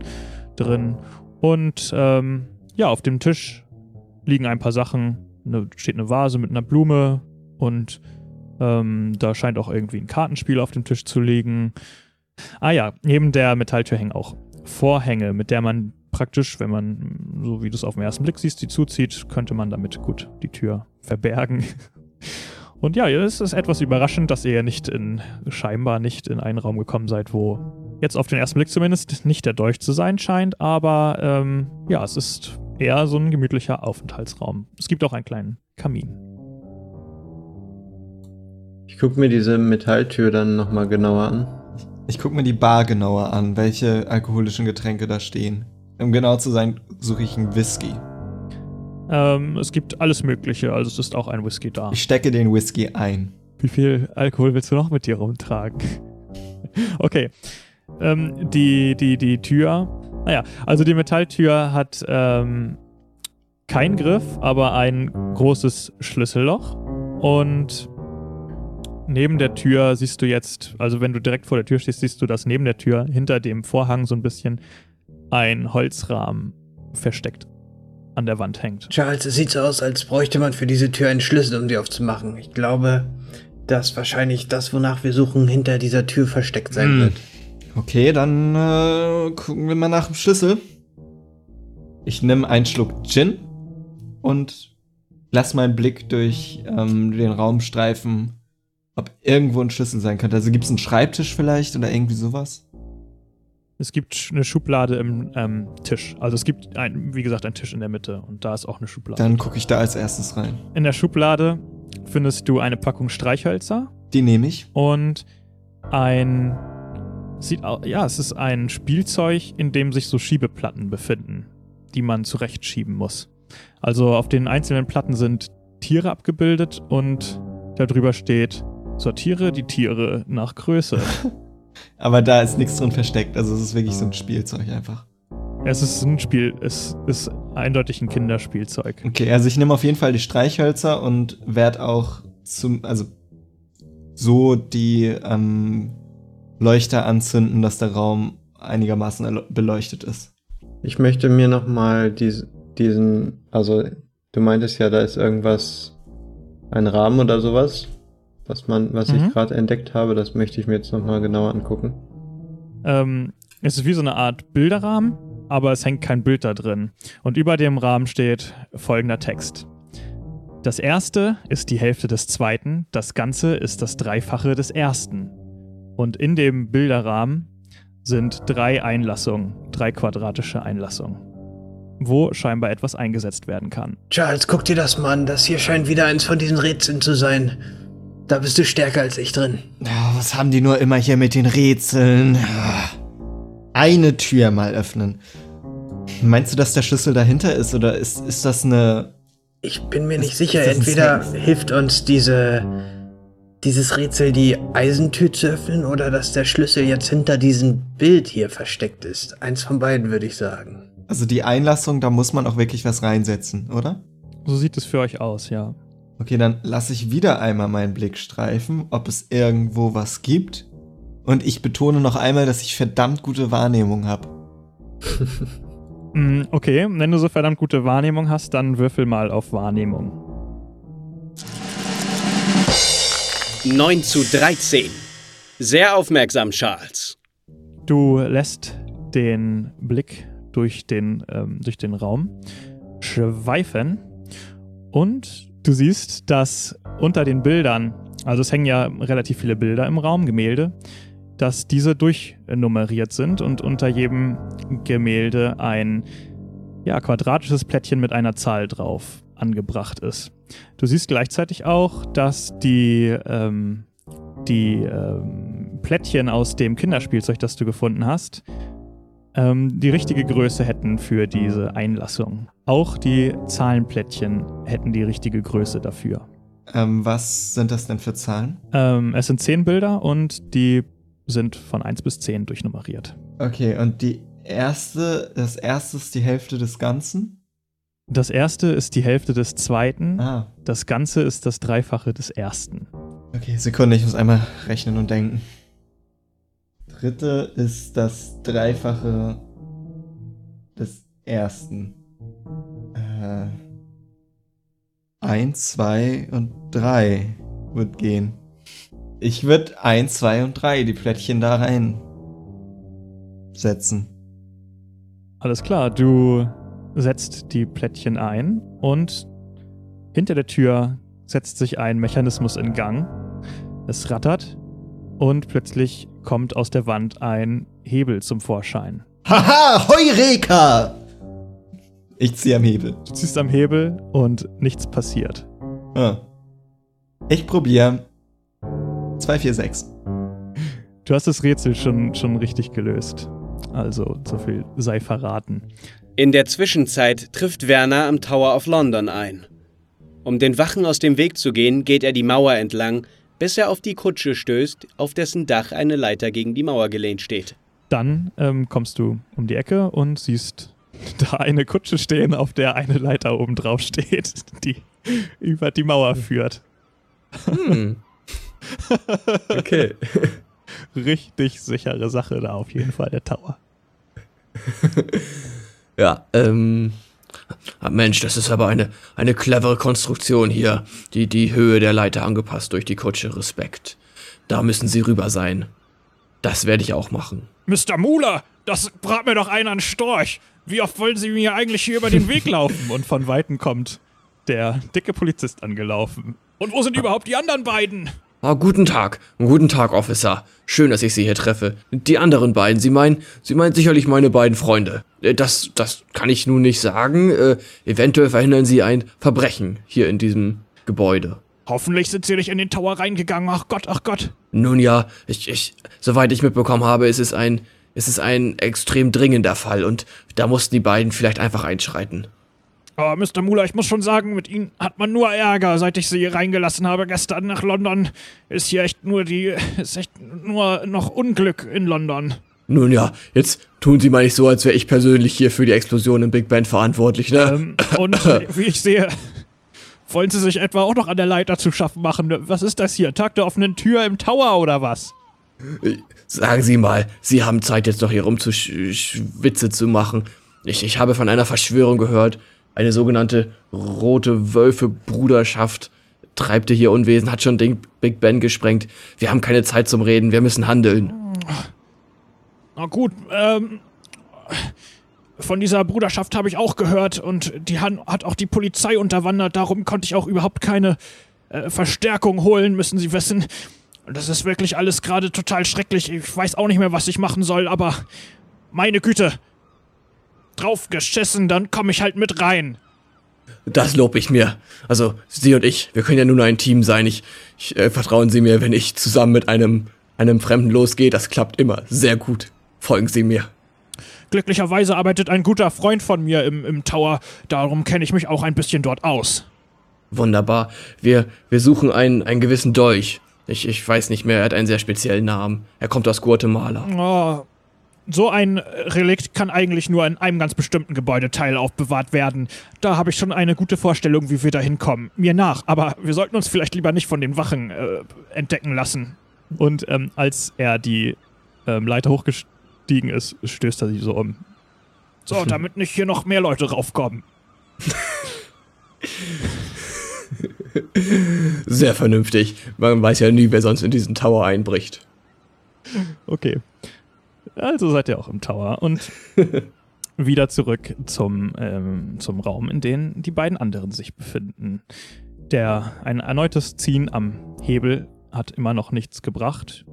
drin. Und ähm, ja, auf dem Tisch liegen ein paar Sachen. Ne, steht eine Vase mit einer Blume und ähm, da scheint auch irgendwie ein Kartenspiel auf dem Tisch zu liegen. Ah ja, neben der Metalltür hängen auch Vorhänge, mit der man praktisch, wenn man, so wie du es auf den ersten Blick siehst, die zuzieht, könnte man damit gut die Tür verbergen. Und ja, es ist etwas überraschend, dass ihr nicht in, scheinbar nicht in einen Raum gekommen seid, wo jetzt auf den ersten Blick zumindest nicht der Dolch zu sein scheint, aber ähm, ja, es ist eher so ein gemütlicher Aufenthaltsraum. Es gibt auch einen kleinen Kamin. Ich gucke mir diese Metalltür dann nochmal genauer an. Ich gucke mir die Bar genauer an, welche alkoholischen Getränke da stehen. Um genau zu sein, suche ich einen Whisky. Ähm, es gibt alles Mögliche, also es ist auch ein Whisky da. Ich stecke den Whisky ein. Wie viel Alkohol willst du noch mit dir rumtragen? okay. Ähm, die, die, die Tür. Naja, also die Metalltür hat ähm, keinen Griff, aber ein großes Schlüsselloch. Und neben der Tür siehst du jetzt, also wenn du direkt vor der Tür stehst, siehst du, dass neben der Tür hinter dem Vorhang so ein bisschen ein Holzrahmen versteckt an der Wand hängt. Charles, es sieht so aus, als bräuchte man für diese Tür einen Schlüssel, um die aufzumachen. Ich glaube, dass wahrscheinlich das, wonach wir suchen, hinter dieser Tür versteckt sein Hm. wird. Okay, dann äh, gucken wir mal nach dem Schlüssel. Ich nehme einen Schluck Gin und lass meinen Blick durch ähm, den Raum streifen, ob irgendwo ein Schlüssel sein könnte. Also gibt es einen Schreibtisch vielleicht oder irgendwie sowas? Es gibt eine Schublade im ähm, Tisch. Also es gibt, ein, wie gesagt, einen Tisch in der Mitte und da ist auch eine Schublade. Dann gucke ich da als erstes rein. in der Schublade findest du eine Packung Streichhölzer Die nehme ich. und ein sieht au- ja, es ist ein Spielzeug, in dem sich so Schiebeplatten befinden, die man zurechtschieben muss. Also auf den einzelnen Platten sind Tiere abgebildet und darüber steht sortiere die Tiere nach Größe. Aber da ist nichts drin versteckt. Also es ist wirklich so ein Spielzeug einfach. es ist ein Spiel, es ist eindeutig ein Kinderspielzeug. Okay, also ich nehme auf jeden Fall die Streichhölzer und werde auch zum, also so die ähm, Leuchter anzünden, dass der Raum einigermaßen beleuchtet ist. Ich möchte mir nochmal dies, diesen, also du meintest ja, da ist irgendwas, ein Rahmen oder sowas, was man, was Mhm. ich gerade entdeckt habe, das möchte ich mir jetzt nochmal genauer angucken. Ähm, es ist wie so eine Art Bilderrahmen, aber es hängt kein Bild da drin. Und über dem Rahmen steht folgender Text. Das erste ist die Hälfte des zweiten, das Ganze ist das Dreifache des ersten. Und in dem Bilderrahmen sind drei Einlassungen, drei quadratische Einlassungen, wo scheinbar etwas eingesetzt werden kann. Charles, guck dir das mal an. Das hier scheint wieder eins von diesen Rätseln zu sein. Da bist du stärker als ich drin. Ja, was haben die nur immer hier mit den Rätseln? Eine Tür mal öffnen. Meinst du, dass der Schlüssel dahinter ist oder ist, ist das eine. Ich bin mir nicht Ist- sicher. Entweder hilft uns diese, dieses Rätsel, die Eisentür zu öffnen, oder dass der Schlüssel jetzt hinter diesem Bild hier versteckt ist. Eins von beiden, würde ich sagen. Also die Einlassung, da muss man auch wirklich was reinsetzen, oder? So sieht es für euch aus, ja. Okay, dann lasse ich wieder einmal meinen Blick streifen, ob es irgendwo was gibt. Und ich betone noch einmal, dass ich verdammt gute Wahrnehmung habe. Mm, Okay, wenn du so verdammt gute Wahrnehmung hast, dann würfel mal auf Wahrnehmung. 9 zu 13. Sehr aufmerksam, Charles. Du lässt den Blick durch den, ähm, durch den Raum schweifen und du siehst, dass unter den Bildern also es hängen ja relativ viele Bilder im Raum, Gemälde, dass diese durchnummeriert sind und unter jedem Gemälde ein ja, quadratisches Plättchen mit einer Zahl drauf angebracht ist. Du siehst gleichzeitig auch, dass die, ähm, die ähm, Plättchen aus dem Kinderspielzeug, das du gefunden hast, ähm, die richtige Größe hätten für diese Einlassung. Auch die Zahlenplättchen hätten die richtige Größe dafür. Ähm, was sind das denn für Zahlen? Ähm, es sind zehn Bilder und die sind von 1 bis 10 durchnummeriert. Okay, und die erste, das erste ist die Hälfte des Ganzen? Das erste ist die Hälfte des zweiten. Ah, Das Ganze ist das Dreifache des ersten. okay, Sekunde, ich muss einmal rechnen und denken. Dritte ist das Dreifache des ersten. Äh, eins, zwei und drei wird gehen. Ich würde eins, zwei und drei die Plättchen da rein setzen. Alles klar, du setzt die Plättchen ein und hinter der Tür setzt sich ein Mechanismus in Gang. Es rattert und plötzlich kommt aus der Wand ein Hebel zum Vorschein. Haha, Heureka! Ich ziehe am Hebel. Du ziehst am Hebel und nichts passiert. Ah. Ich probiere. 2, 4, 6. Du hast das Rätsel schon, schon richtig gelöst. Also, so viel sei verraten. In der Zwischenzeit trifft Werner am Tower of London ein. Um den Wachen aus dem Weg zu gehen, geht er die Mauer entlang, bis er auf die Kutsche stößt, auf dessen Dach eine Leiter gegen die Mauer gelehnt steht. Dann ähm, kommst du um die Ecke und siehst da eine Kutsche stehen, auf der eine Leiter oben drauf steht, die über die Mauer führt. Hm. Okay. Richtig sichere Sache da auf jeden Fall, der Tower. Ja, ähm. ah, Mensch, das ist aber eine, eine clevere Konstruktion hier. Die, die Höhe der Leiter angepasst durch die Kutsche. Respekt. Da müssen Sie rüber sein. Das werde ich auch machen. Mr. Muller, das brat mir doch einen an Storch. Wie oft wollen Sie mir eigentlich hier über den Weg laufen? Und von Weitem kommt der dicke Polizist angelaufen. Und wo sind überhaupt die anderen beiden? Ah, guten Tag. Guten Tag, Officer. Schön, dass ich Sie hier treffe. Die anderen beiden, Sie meinen, Sie meinen sicherlich meine beiden Freunde. Äh, Das, das kann ich nun nicht sagen. Äh, eventuell verhindern Sie ein Verbrechen hier in diesem Gebäude. Hoffentlich sind Sie nicht in den Tower reingegangen. Ach Gott, ach Gott. Nun ja, ich, ich, soweit ich mitbekommen habe, ist es ein, ist es ein extrem dringender Fall und da mussten die beiden vielleicht einfach einschreiten. Aber Mr. Muller, ich muss schon sagen, mit Ihnen hat man nur Ärger, seit ich Sie hier reingelassen habe gestern nach London. Ist hier echt nur die, ist echt nur noch Unglück in London. Nun ja, jetzt tun Sie mal nicht so, als wäre ich persönlich hier für die Explosion im Big Ben verantwortlich, ne? Ähm, und wie ich sehe, wollen Sie sich etwa auch noch an der Leiter zu schaffen machen? Was ist das hier? Tag der offenen Tür im Tower oder was? Sagen Sie mal, Sie haben Zeit jetzt noch hier rumzuschwitze zu machen. Ich, ich habe von einer Verschwörung gehört. Eine sogenannte rote Wölfe-Bruderschaft treibte hier Unwesen, hat schon den Big Ben gesprengt. Wir haben keine Zeit zum Reden, wir müssen handeln. Na gut, ähm. Von dieser Bruderschaft habe ich auch gehört und die han- hat auch die Polizei unterwandert. Darum konnte ich auch überhaupt keine äh, Verstärkung holen, müssen Sie wissen. Das ist wirklich alles gerade total schrecklich. Ich weiß auch nicht mehr, was ich machen soll, aber meine Güte. Drauf geschissen, dann komme ich halt mit rein. Das lob ich mir. Also, Sie und ich, wir können ja nun ein Team sein. Ich, ich äh, vertrauen Sie mir, wenn ich zusammen mit einem, einem Fremden losgehe. Das klappt immer sehr gut. Folgen Sie mir. Glücklicherweise arbeitet ein guter Freund von mir im, im Tower. Darum kenne ich mich auch ein bisschen dort aus. Wunderbar. Wir, wir suchen einen, einen gewissen Dolch. Ich, ich weiß nicht mehr, er hat einen sehr speziellen Namen. Er kommt aus Guatemala. Oh, so ein Relikt kann eigentlich nur in einem ganz bestimmten Gebäudeteil aufbewahrt werden. Da habe ich schon eine gute Vorstellung, wie wir da hinkommen. Mir nach, aber wir sollten uns vielleicht lieber nicht von den Wachen äh, entdecken lassen. Und ähm, als er die ähm, Leiter hochgestiegen ist, stößt er sie so um. So, damit nicht hier noch mehr Leute raufkommen. Sehr vernünftig. Man weiß ja nie, wer sonst in diesen Tower einbricht. Okay. Also seid ihr auch im Tower und wieder zurück zum, ähm, zum Raum, in dem die beiden anderen sich befinden. Der ein erneutes Ziehen am Hebel hat immer noch nichts gebracht.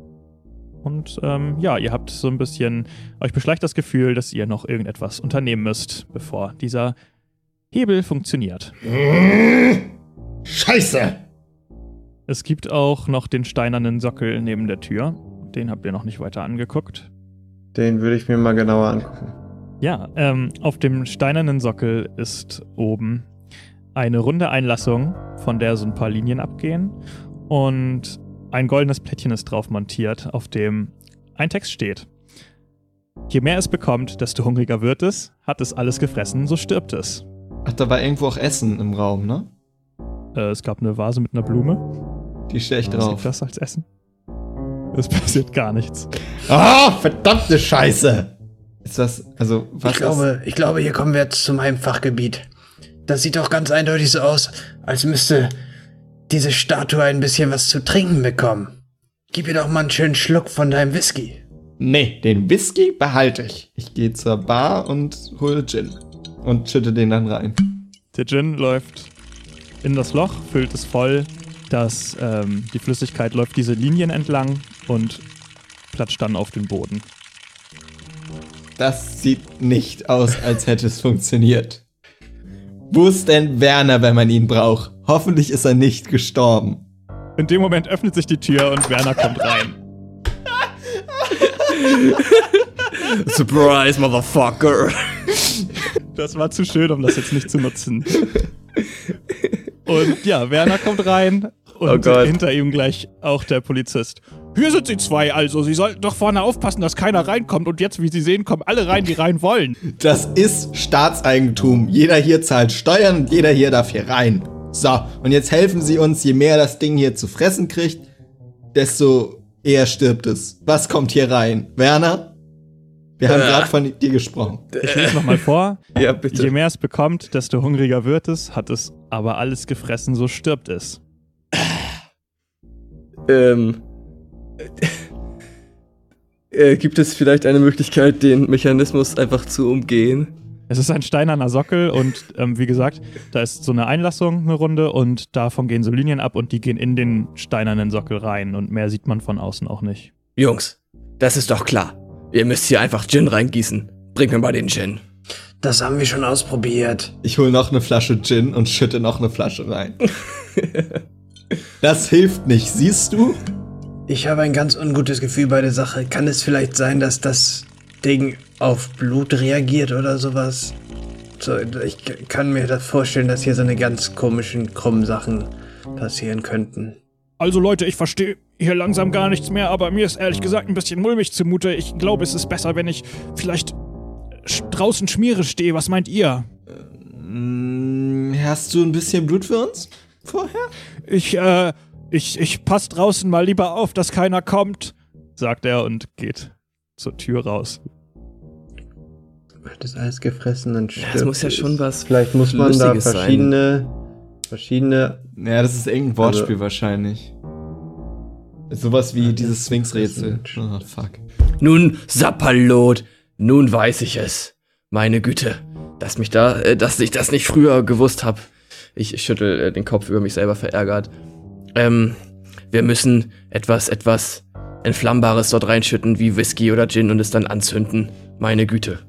Und ähm, ja, ihr habt so ein bisschen, euch beschleicht das Gefühl, dass ihr noch irgendetwas unternehmen müsst, bevor dieser Hebel funktioniert. Scheiße! Es gibt auch noch den steinernen Sockel neben der Tür. Den habt ihr noch nicht weiter angeguckt. Den würde ich mir mal genauer angucken. Ja, ähm, auf dem steinernen Sockel ist oben eine runde Einlassung, von der so ein paar Linien abgehen. Und ein goldenes Plättchen ist drauf montiert, auf dem ein Text steht. Je mehr es bekommt, desto hungriger wird es. Hat es alles gefressen, so stirbt es. Ach, da war irgendwo auch Essen im Raum, ne? Äh, es gab eine Vase mit einer Blume. Die stehe ich Sieht drauf. das als Essen? Es passiert gar nichts. Ah, verdammte Scheiße! Ist das, also, was Ich glaube, ich glaube, hier kommen wir jetzt zu meinem Fachgebiet. Das sieht doch ganz eindeutig so aus, als müsste diese Statue ein bisschen was zu trinken bekommen. Gib ihr doch mal einen schönen Schluck von deinem Whisky. ist? Nee, den Whisky behalte ich. Ich gehe zur Bar und hole Gin. Und schütte den dann rein. Der Gin läuft in das Loch, füllt es voll. Das, ähm, die Flüssigkeit läuft diese Linien entlang und platscht dann auf den Boden. Das sieht nicht aus, als hätte es funktioniert. Wo ist denn Werner, wenn man ihn braucht? Hoffentlich ist er nicht gestorben. In dem Moment öffnet sich die Tür und Werner kommt rein. Surprise, Motherfucker. Das war zu schön, um das jetzt nicht zu nutzen. Und ja, Werner kommt rein und Oh hinter ihm gleich auch der Polizist. Hier sind Sie zwei, also Sie sollten doch vorne aufpassen, dass keiner reinkommt. Und jetzt, wie Sie sehen, kommen alle rein, die rein wollen. Das ist Staatseigentum. Jeder hier zahlt Steuern und jeder hier darf hier rein. So, und jetzt helfen Sie uns, je mehr das Ding hier zu fressen kriegt, desto eher stirbt es. Was kommt hier rein? Werner? Wir haben Äh. gerade von dir gesprochen. Ich lese nochmal vor. Ja, bitte. Je mehr es bekommt, desto hungriger wird es, hat es aber alles gefressen, so stirbt es. Ähm. Äh, gibt es vielleicht eine Möglichkeit, den Mechanismus einfach zu umgehen? Es ist ein steinerner Sockel und ähm, wie gesagt, da ist so eine Einlassung, eine Runde und davon gehen so Linien ab und die gehen in den steinernen Sockel rein und mehr sieht man von außen auch nicht. Jungs, das ist doch klar. Ihr müsst hier einfach Gin reingießen. Bringt mir mal den Gin. Das haben wir schon ausprobiert. Ich hole noch eine Flasche Gin und schütte noch eine Flasche rein. das hilft nicht, siehst du? Ich habe ein ganz ungutes Gefühl bei der Sache. Kann es vielleicht sein, dass das Ding auf Blut reagiert oder sowas? So, ich kann mir das vorstellen, dass hier so eine ganz komischen, krummen Sachen passieren könnten. Also Leute, ich verstehe hier langsam gar nichts mehr, aber mir ist ehrlich gesagt ein bisschen mulmig zumute. Ich glaube, es ist besser, wenn ich vielleicht sch- draußen schmiere stehe. Was meint ihr? Mm, Hast du ein bisschen Blut für uns? Vorher? Ich, äh, ich, ich pass draußen mal lieber auf, dass keiner kommt, sagt er und geht zur Tür raus. Wird das alles gefressen und stirbt Das muss ja schon was. Vielleicht muss man da Lustiges sein. verschiedene, verschiedene. Ja, das ist irgendein Wortspiel wahrscheinlich. Sowas wie dieses Sphinx-Rätsel. Oh, fuck. Nun, Sapperlot, nun weiß ich es. Meine Güte, dass mich da, äh, dass ich das nicht früher gewusst hab. Ich schüttel äh, den Kopf über mich selber verärgert. Ähm, wir müssen etwas, etwas Entflammbares dort reinschütten, wie Whisky oder Gin und es dann anzünden. Meine Güte.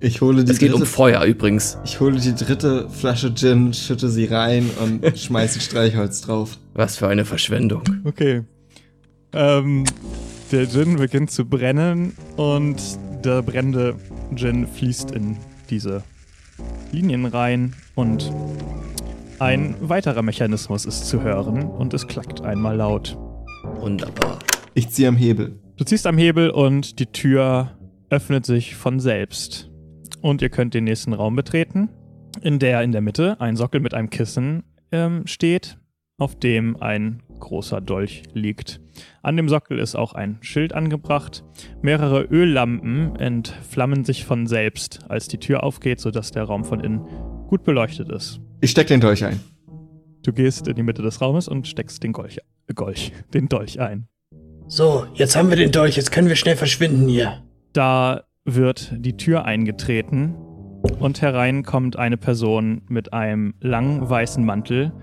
Ich hole die Es geht um dritte, Feuer übrigens. ich hole die dritte Flasche Gin, schütte sie rein und schmeiße Streichholz drauf. Was für eine Verschwendung. Okay. Ähm, der Gin beginnt zu brennen und der brennende Gin fließt in diese Linien rein und ein weiterer Mechanismus ist zu hören und es klackt einmal laut. Wunderbar. Ich ziehe am Hebel. Du ziehst am Hebel und die Tür öffnet sich von selbst. Und ihr könnt den nächsten Raum betreten, in der in der Mitte ein Sockel mit einem Kissen ähm, steht, auf dem ein großer Dolch liegt. An dem Sockel ist auch ein Schild angebracht. Mehrere Öllampen entflammen sich von selbst, als die Tür aufgeht, sodass der Raum von innen gut beleuchtet ist. Ich steck den Dolch ein. Du gehst in die Mitte des Raumes und steckst den Golch, äh, Golch, den Dolch ein. So, jetzt haben wir den Dolch, jetzt können wir schnell verschwinden hier. Da wird die Tür eingetreten und herein kommt eine Person mit einem langen weißen Mantel,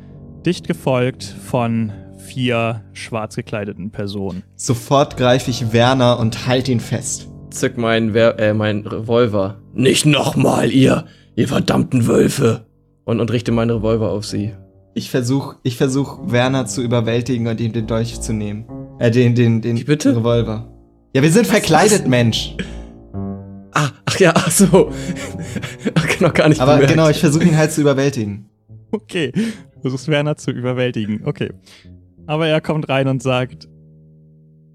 dicht gefolgt von vier schwarz gekleideten Personen. Sofort greife ich Werner und halte ihn fest. Zück mein, Wer äh, mein Revolver. Nicht nochmal, ihr, ihr verdammten Wölfe. Und, und richte meinen Revolver auf sie. Ich versuche ich versuch, Werner zu überwältigen und ihm den Dolch zu nehmen. Äh, den, den, den bitte? Revolver. Ja, wir sind verkleidet, Mensch. Ah, ach ja, ach so. Ach, noch gar nicht Aber bemerkt. genau, ich versuche ihn halt zu überwältigen. Okay, du versuchst Werner zu überwältigen. Okay. Aber er kommt rein und sagt: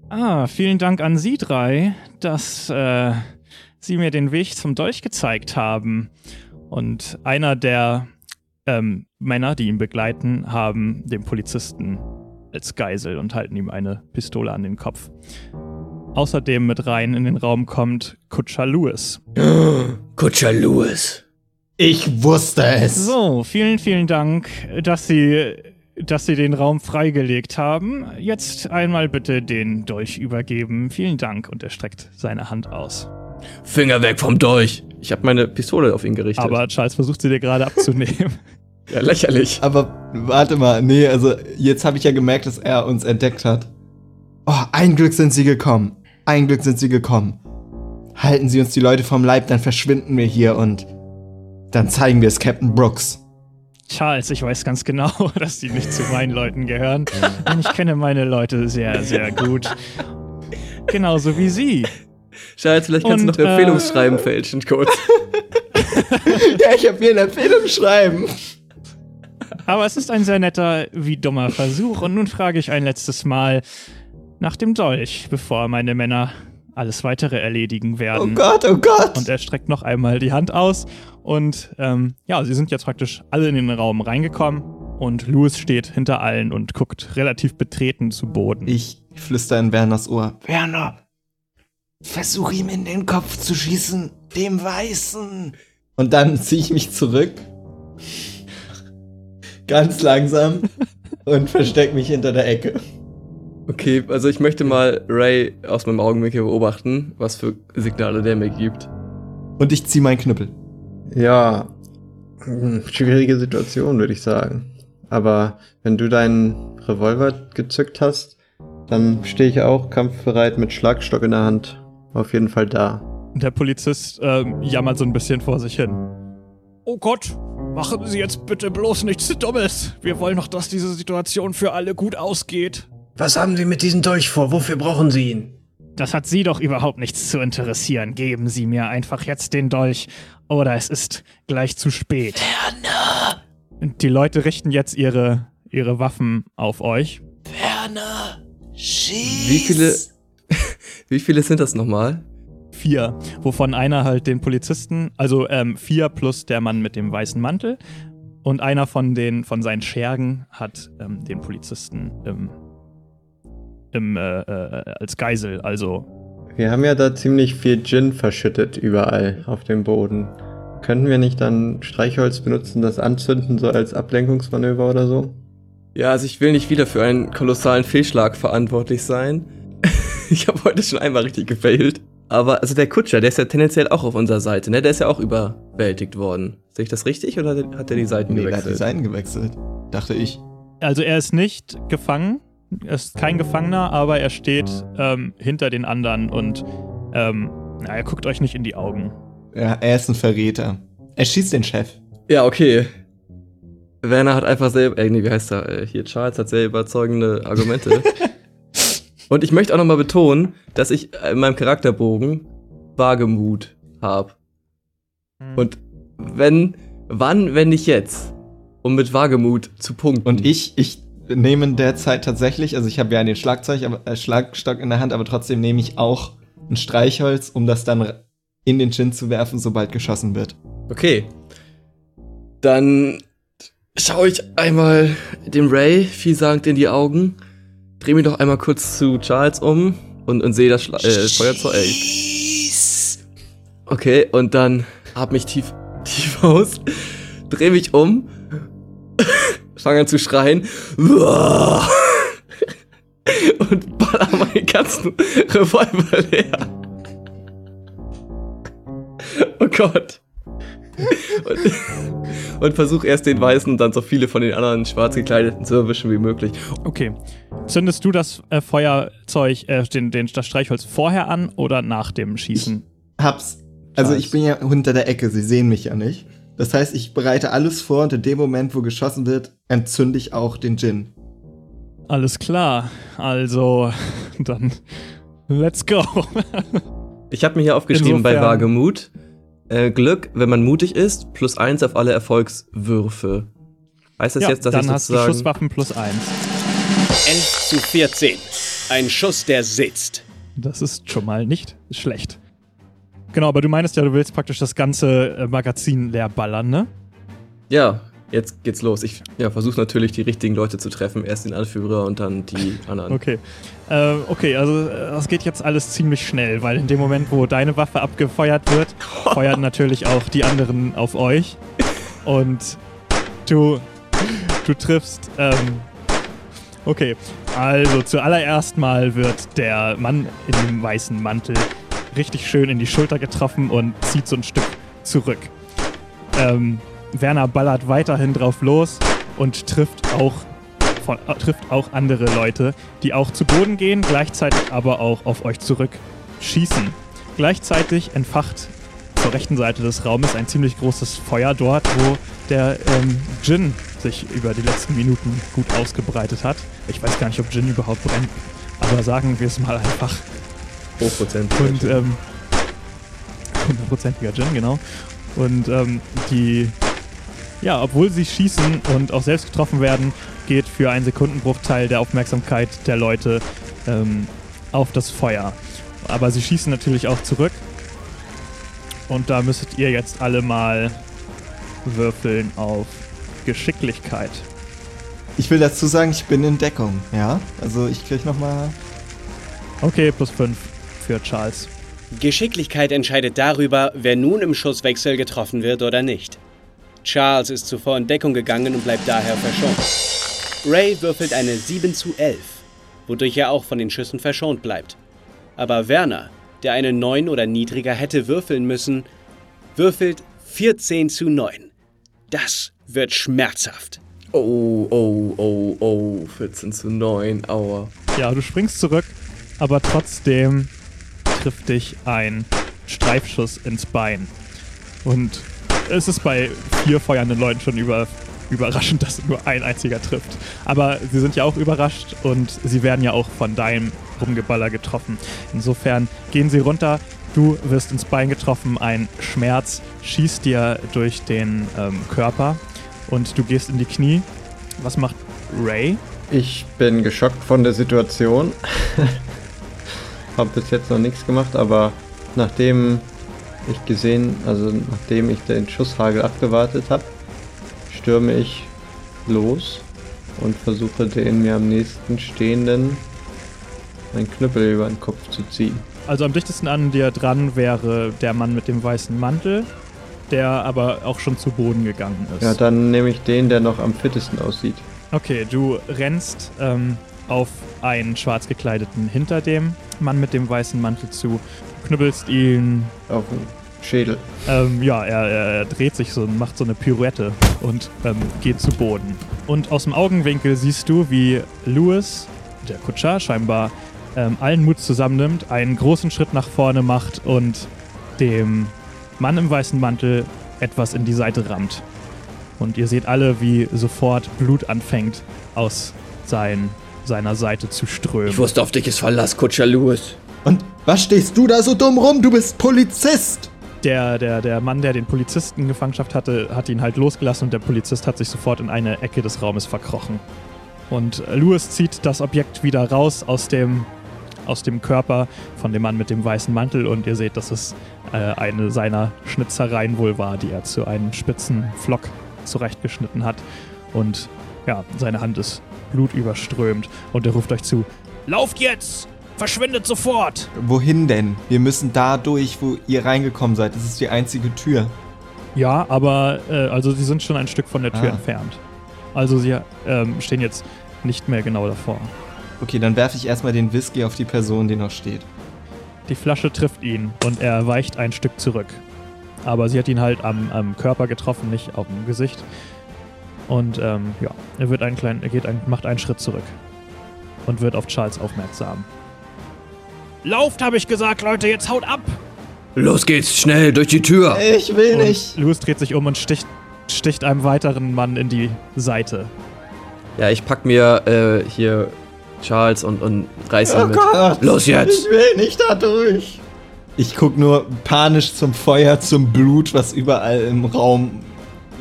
Ah, vielen Dank an Sie drei, dass äh, Sie mir den Weg zum Dolch gezeigt haben. Und einer der ähm, Männer, die ihn begleiten, haben den Polizisten als Geisel und halten ihm eine Pistole an den Kopf. Außerdem mit rein in den Raum kommt Kutscher Lewis. Kutscher Lewis. Ich wusste es. So, vielen, vielen Dank, dass Sie, dass Sie den Raum freigelegt haben. Jetzt einmal bitte den Dolch übergeben. Vielen Dank. Und er streckt seine Hand aus. Finger weg vom Dolch. Ich habe meine Pistole auf ihn gerichtet. Aber Charles versucht sie dir gerade abzunehmen. ja, lächerlich. Aber warte mal, nee, also jetzt habe ich ja gemerkt, dass er uns entdeckt hat. Oh, ein Glück sind sie gekommen. Ein Glück sind sie gekommen. Halten sie uns die Leute vom Leib, dann verschwinden wir hier und dann zeigen wir es Captain Brooks. Charles, ich weiß ganz genau, dass die nicht zu meinen Leuten gehören. Denn ich kenne meine Leute sehr, sehr gut. Genauso wie Sie. Schatz, vielleicht kannst Und, du noch äh, Empfehlungsschreiben fälschen, kurz. ja, ich habe mir eine Empfehlung schreiben. Aber es ist ein sehr netter wie dummer Versuch. Und nun frage ich ein letztes Mal nach dem Dolch, bevor meine Männer alles weitere erledigen Oh werden. Gott, oh Gott. Und er streckt noch einmal die Hand aus. Und ähm, ja, sie sind jetzt praktisch alle in den Raum reingekommen. Und Louis steht hinter allen und guckt relativ betreten zu Boden. Ich flüster in Werners Ohr. Werner, versuch ihm in den Kopf zu schießen, dem Weißen. Und dann ziehe ich mich zurück. Ganz langsam. und versteck mich hinter der Ecke. Okay, also ich möchte mal Ray aus meinem Augenwinkel beobachten, was für Signale der mir gibt. Und ich zieh meinen Knüppel. Ja, hm, schwierige Situation, würde ich sagen. Aber wenn du deinen Revolver gezückt hast, dann stehe ich auch kampfbereit mit Schlagstock in der Hand. Auf jeden Fall da. Und der Polizist ähm, jammert so ein bisschen vor sich hin. Oh Gott, machen Sie jetzt bitte bloß nichts Dummes. Wir wollen doch, dass diese Situation für alle gut ausgeht. Was haben Sie mit diesem Dolch vor? Wofür brauchen Sie ihn? Das hat Sie doch überhaupt nichts zu interessieren. Geben Sie mir einfach jetzt den Dolch oder es ist gleich zu spät. Werner, Und die Leute richten jetzt ihre, ihre Waffen auf euch. Werner, schieß. Wie viele, wie viele sind das nochmal? Vier, wovon einer halt den Polizisten, also ähm, vier plus der Mann mit dem weißen Mantel. Und einer von den von seinen Schergen hat ähm, den Polizisten im, im, äh, äh, als Geisel. Also Wir haben ja da ziemlich viel Gin verschüttet überall auf dem Boden. Könnten wir nicht dann Streichholz benutzen, das anzünden, so als Ablenkungsmanöver oder so? Ja, also ich will nicht wieder für einen kolossalen Fehlschlag verantwortlich sein. ich habe heute schon einmal richtig gefailt. Aber also der Kutscher, der ist ja tendenziell auch auf unserer Seite, ne? Der ist ja auch überwältigt worden. Sehe ich das richtig oder hat er die Seiten Nee, der hat die gewechselt? Seiten gewechselt. Dachte ich. Also er ist nicht gefangen, er ist kein Gefangener, aber er steht ähm, hinter den anderen und ähm, na, er guckt euch nicht in die Augen. Ja, er ist ein Verräter. Er schießt den Chef. Ja, okay. Werner hat einfach selber, äh, nee, wie heißt er? Äh, Hier, Charles hat sehr überzeugende Argumente. Und ich möchte auch nochmal betonen, dass ich in meinem Charakterbogen Wagemut habe. Und wenn, wann, wenn nicht jetzt, um mit Wagemut zu punkten. Und ich, ich nehme in der Zeit tatsächlich, also ich habe ja den Schlagzeug, aber, äh, Schlagstock in der Hand, aber trotzdem nehme ich auch ein Streichholz, um das dann in den Chin zu werfen, sobald geschossen wird. Okay. Dann schaue ich einmal dem Ray vielsagend in die Augen, drehe mich noch einmal kurz zu Charles um und, und sehe das Schla äh, Feuerzeug. Okay, und dann atme mich tief, tief aus, drehe mich um, fange an zu schreien und baller meinen ganzen Revolver leer. Oh Gott. und, und versuche erst den Weißen und dann so viele von den anderen schwarz gekleideten zu erwischen wie möglich. Okay. Zündest du das äh, Feuerzeug, äh, den, den, das Streichholz vorher an oder nach dem Schießen? Hab's. Also ich bin ja hinter der Ecke, sie sehen mich ja nicht. Das heißt, ich bereite alles vor und in dem Moment, wo geschossen wird, entzünde ich auch den Gin. Alles klar. Also, dann let's go. Ich habe mir hier aufgeschrieben bei Insofern- Wagemut. Äh, Glück, wenn man mutig ist, plus eins auf alle Erfolgswürfe. Heißt das ja, jetzt, dass dann ich hast du sozusagen. Schusswaffen plus eins. 11 zu 14. Ein Schuss, der sitzt. Das ist schon mal nicht schlecht. Genau, aber du meinst ja, du willst praktisch das ganze äh, Magazin leer ballern, ne? Ja, jetzt geht's los. Ich ja, versuche natürlich die richtigen Leute zu treffen. Erst den Anführer und dann die anderen. Okay. Äh, okay, also äh, das geht jetzt alles ziemlich schnell, weil in dem Moment, wo deine Waffe abgefeuert wird, feuern natürlich auch die anderen auf euch. Und du, du triffst. Ähm, okay, also zuallererst mal wird der Mann in dem weißen Mantel richtig schön in die Schulter getroffen und zieht so ein Stück zurück. Ähm, Werner ballert weiterhin drauf los und trifft auch von, äh, trifft auch andere Leute, die auch zu Boden gehen, gleichzeitig aber auch auf euch zurück schießen. Gleichzeitig entfacht zur rechten Seite des Raumes ein ziemlich großes Feuer dort, wo der ähm, Gin sich über die letzten Minuten gut ausgebreitet hat. Ich weiß gar nicht, ob Gin überhaupt brennt, aber sagen wir es mal einfach. Hochprozentig. Und ähm, hundertprozentiger Gin, genau. Und ähm, die, ja, obwohl sie schießen und auch selbst getroffen werden, geht für einen Sekundenbruchteil der Aufmerksamkeit der Leute ähm, auf das Feuer. Aber sie schießen natürlich auch zurück. Und da müsstet ihr jetzt alle mal würfeln auf Geschicklichkeit. Ich will dazu sagen, ich bin in Deckung, ja? Also ich krieg nochmal. Okay, plus 5 für Charles. Geschicklichkeit entscheidet darüber, wer nun im Schusswechsel getroffen wird oder nicht. Charles ist zuvor in Deckung gegangen und bleibt daher verschont. Ray würfelt eine 7 zu 11, wodurch er auch von den Schüssen verschont bleibt. Aber Werner, der eine 9 oder niedriger hätte würfeln müssen, würfelt 14 zu 9. Das wird schmerzhaft. Oh, oh, oh, oh. 14 zu 9. Aua. Ja, du springst zurück, aber trotzdem trifft dich ein Streifschuss ins Bein. Und es ist bei vier feuernden Leuten schon über, überraschend, dass nur ein einziger trifft. Aber sie sind ja auch überrascht und sie werden ja auch von deinem Rumgeballer getroffen. Insofern gehen sie runter. Du wirst ins Bein getroffen, ein Schmerz schießt dir durch den ähm, Körper und du gehst in die Knie. Was macht Ray? Ich bin geschockt von der Situation. Hab bis jetzt noch nichts gemacht, aber nachdem ich gesehen, also nachdem ich den Schusshagel abgewartet habe, stürme ich los und versuche den mir am nächsten stehenden einen Knüppel über den Kopf zu ziehen. Also am dichtesten an dir dran wäre der Mann mit dem weißen Mantel, der aber auch schon zu Boden gegangen ist. Ja, dann nehme ich den, der noch am fittesten aussieht. Okay, du rennst ähm, auf einen schwarz gekleideten hinter dem Mann mit dem weißen Mantel zu, knüppelst ihn. Auf den Schädel. Ähm, ja, er, er, dreht sich so und macht so eine Pirouette und ähm, geht zu Boden. Und aus dem Augenwinkel siehst du, wie Louis, der Kutscher, scheinbar ähm, allen Mut zusammennimmt, einen großen Schritt nach vorne macht und dem Mann im weißen Mantel etwas in die Seite rammt. Und ihr seht alle, wie sofort Blut anfängt aus sein, seiner Seite zu strömen. Ich wusste auf dich ist Verlass, Kutscher Lewis. Und was stehst du da so dumm rum? Du bist Polizist! Der, der, der Mann, der den Polizisten in Gefangenschaft hatte, hat ihn halt losgelassen und der Polizist hat sich sofort in eine Ecke des Raumes verkrochen. Und Louis zieht das Objekt wieder raus aus dem, aus dem Körper von dem Mann mit dem weißen Mantel und ihr seht, dass es äh, eine seiner Schnitzereien wohl war, die er zu einem spitzen Flock zurechtgeschnitten hat. Und ja, seine Hand ist blutüberströmt und er ruft euch zu: Lauft jetzt! Verschwindet sofort! Wohin denn? Wir müssen da durch, wo ihr reingekommen seid. Das ist die einzige Tür. Ja, aber äh, also sie sind schon ein Stück von der Tür Ah. entfernt. Also sie ähm, stehen jetzt nicht mehr genau davor. Okay, dann werfe ich erstmal den Whisky auf die Person, die noch steht. Die Flasche trifft ihn und er weicht ein Stück zurück. aber sie hat ihn halt am, am Körper getroffen, nicht auf dem Gesicht. Und ähm, ja, er wird einen kleinen, er geht ein, macht einen Schritt zurück und wird auf Charles aufmerksam. Lauft, habe ich gesagt, Leute, jetzt haut ab! Los geht's, schnell, durch die Tür. Ich will Und nicht. Louis dreht sich um und sticht, sticht einem weiteren Mann in die Seite. Ja, ich pack mir äh, hier Charles und, und reiß ihn Oh mit. Gott. Los jetzt! Ich will nicht da durch. Ich guck nur panisch zum Feuer, zum Blut, was überall im Raum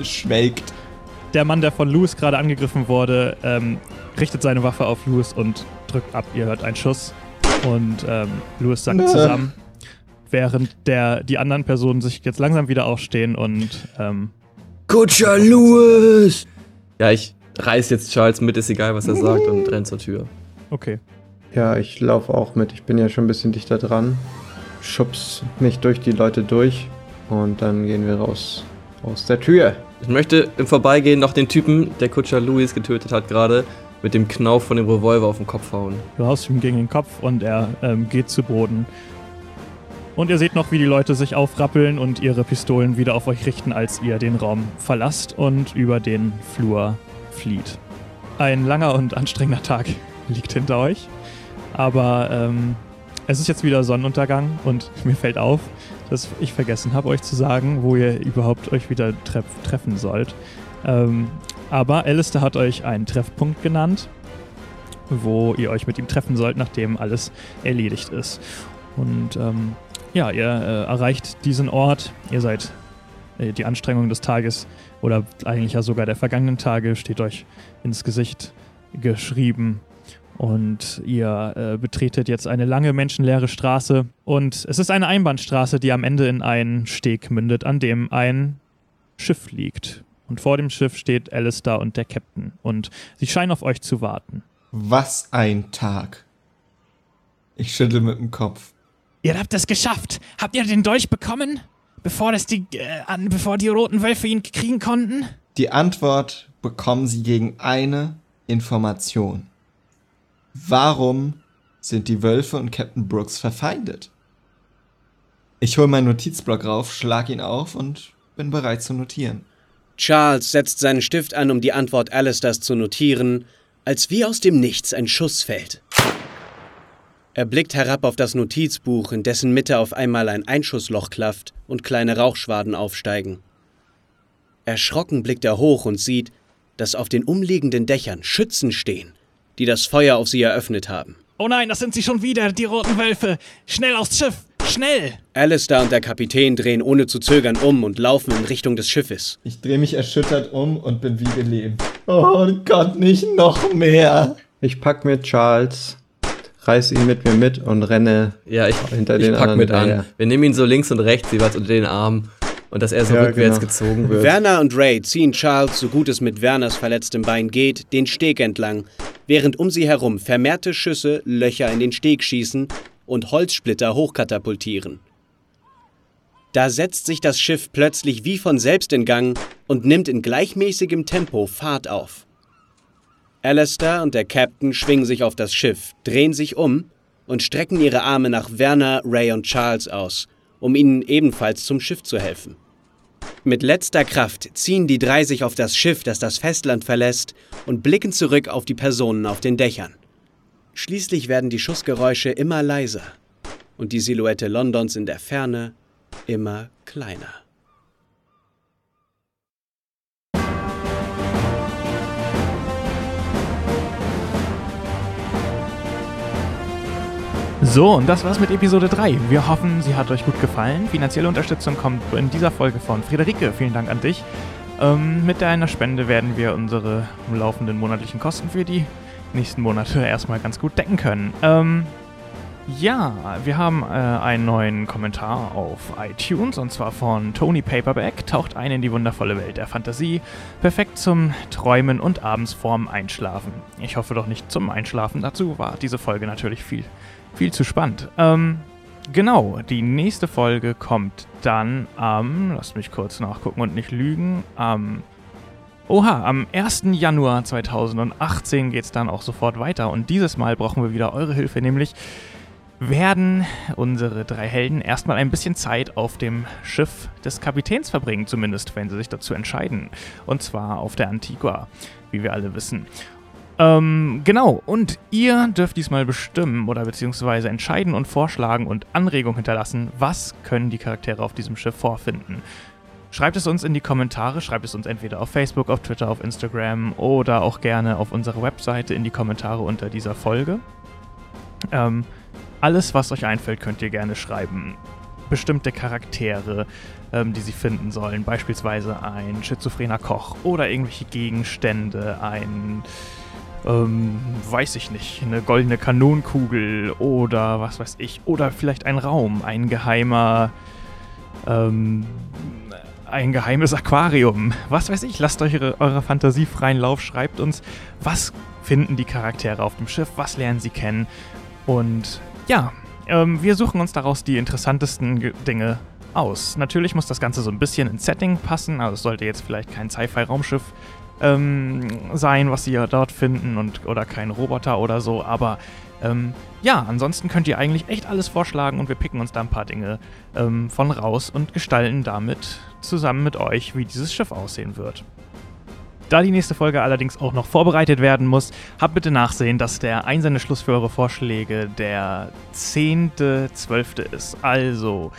schwelgt. Der Mann, der von Louis gerade angegriffen wurde, ähm, richtet seine Waffe auf Louis und drückt ab. Ihr hört einen Schuss und ähm, Louis sackt Nö. zusammen, während der, die anderen Personen sich jetzt langsam wieder aufstehen und ähm, Kutscher Louis! Ja, ich reiß jetzt Charles mit, ist egal, was er sagt, und renn zur Tür. okay. Ja, ich laufe auch mit. Ich bin ja schon ein bisschen dichter dran. Schubs mich durch die Leute durch und dann gehen wir raus aus der Tür. Ich möchte im Vorbeigehen noch den Typen, der Kutscher Louis getötet hat, gerade mit dem Knauf von dem Revolver auf den Kopf hauen. Du haust ihm gegen den Kopf und er ähm, geht zu Boden. Und ihr seht noch, wie die Leute sich aufrappeln und ihre Pistolen wieder auf euch richten, als ihr den Raum verlasst und über den Flur flieht. Ein langer und anstrengender Tag liegt hinter euch. Aber ähm, es ist jetzt wieder Sonnenuntergang und mir fällt auf, dass ich vergessen habe, euch zu sagen, wo ihr überhaupt euch wieder treff treffen sollt. Ähm, aber Alistair hat euch einen Treffpunkt genannt wo ihr euch mit ihm treffen sollt, nachdem alles erledigt ist. Und ähm, ja, ihr äh, erreicht diesen Ort. Ihr seid äh, die Anstrengung des Tages oder eigentlich ja sogar der vergangenen Tage steht euch ins Gesicht geschrieben. Und ihr äh, betretet jetzt eine lange menschenleere Straße. Und es ist eine Einbahnstraße, die am Ende in einen Steg mündet, an dem ein Schiff liegt. Und vor dem Schiff steht Alistair und der Captain. Und sie scheinen auf euch zu warten. Was ein Tag. Ich schüttel mit dem Kopf. Ihr habt es geschafft. Habt ihr den Dolch bekommen? Bevor, das die, äh, an, bevor die roten Wölfe ihn kriegen konnten? Die Antwort bekommen Sie gegen eine Information. Warum sind die Wölfe und Captain Brooks verfeindet? Ich hole meinen Notizblock rauf, schlag ihn auf und bin bereit zu notieren. Charles setzt seinen Stift an, um die Antwort Alistairs zu notieren, als wie aus dem Nichts ein Schuss fällt. Er blickt herab auf das Notizbuch, in dessen Mitte auf einmal ein Einschussloch klafft und kleine Rauchschwaden aufsteigen. Erschrocken blickt er hoch und sieht, dass auf den umliegenden Dächern Schützen stehen, die das Feuer auf sie eröffnet haben. Oh nein, das sind sie schon wieder, die roten Wölfe. Schnell aufs Schiff. Schnell. Alistair und der Kapitän drehen ohne zu zögern um und laufen in Richtung des Schiffes. Ich drehe mich erschüttert um und bin wie gelähmt. Oh Gott, nicht noch mehr. Ich pack mir Charles, reiß ihn mit mir mit und renne Ja, ich, hinter ich den pack anderen mit an. Wir nehmen ihn so links und rechts jeweils unter den Arm und dass er so Ja, rückwärts genau. gezogen wird. Werner und Ray ziehen Charles, so gut es mit Werners verletztem Bein geht, den Steg entlang, während um sie herum vermehrte Schüsse Löcher in den Steg schießen und Holzsplitter hochkatapultieren. Da setzt sich das Schiff plötzlich wie von selbst in Gang und nimmt in gleichmäßigem Tempo Fahrt auf. Alistair und der Captain schwingen sich auf das Schiff, drehen sich um und strecken ihre Arme nach Werner, Ray und Charles aus, um ihnen ebenfalls zum Schiff zu helfen. Mit letzter Kraft ziehen die drei sich auf das Schiff, das das Festland verlässt, und blicken zurück auf die Personen auf den Dächern. Schließlich werden die Schussgeräusche immer leiser und die Silhouette Londons in der Ferne immer kleiner. So, und das war's mit Episode 3. Wir hoffen, sie hat euch gut gefallen. Finanzielle Unterstützung kommt in dieser Folge von Friederike. Vielen Dank an dich. Ähm, mit deiner Spende werden wir unsere laufenden monatlichen Kosten für die nächsten Monate erstmal ganz gut decken können. Ähm, ja, wir haben äh, einen neuen Kommentar auf iTunes und zwar von Tony Paperback. Taucht ein in die wundervolle Welt der Fantasie. Perfekt zum Träumen und abends vorm Einschlafen. Ich hoffe doch nicht zum Einschlafen. Dazu war diese Folge natürlich viel, viel zu spannend. Ähm, genau, die nächste Folge kommt dann am, lasst mich kurz nachgucken und nicht lügen, am Oha, am 1. Januar 2018 geht es dann auch sofort weiter und dieses Mal brauchen wir wieder eure Hilfe, nämlich werden unsere drei Helden erstmal ein bisschen Zeit auf dem Schiff des Kapitäns verbringen, zumindest wenn sie sich dazu entscheiden. Und zwar auf der Antigua, wie wir alle wissen. Ähm, genau, und ihr dürft diesmal bestimmen oder beziehungsweise entscheiden und vorschlagen und Anregungen hinterlassen, was können die Charaktere auf diesem Schiff vorfinden. Schreibt es uns in die Kommentare, schreibt es uns entweder auf Facebook, auf Twitter, auf Instagram oder auch gerne auf unserer Webseite in die Kommentare unter dieser Folge. Ähm, alles, was euch einfällt, könnt ihr gerne schreiben. Bestimmte Charaktere, ähm, die sie finden sollen, beispielsweise ein schizophrener Koch oder irgendwelche Gegenstände, ein ähm, weiß ich nicht, eine goldene Kanonenkugel oder was weiß ich, oder vielleicht ein Raum, ein geheimer, ähm, ein geheimes Aquarium, was weiß ich, lasst euch eure, eure Fantasie freien Lauf, schreibt uns, was finden die Charaktere auf dem Schiff, was lernen sie kennen und ja, ähm, wir suchen uns daraus die interessantesten Ge Dinge aus. Natürlich muss das Ganze so ein bisschen ins Setting passen, also es sollte jetzt vielleicht kein Sci-Fi-Raumschiff ähm, sein, was sie dort finden und oder kein Roboter oder so, aber ähm, ja, ansonsten könnt ihr eigentlich echt alles vorschlagen und wir picken uns da ein paar Dinge ähm, von raus und gestalten damit zusammen mit euch, wie dieses Schiff aussehen wird. Da die nächste Folge allerdings auch noch vorbereitet werden muss, habt bitte nachsehen, dass der Einsendeschluss für eure Vorschläge der 10.12. ist. Also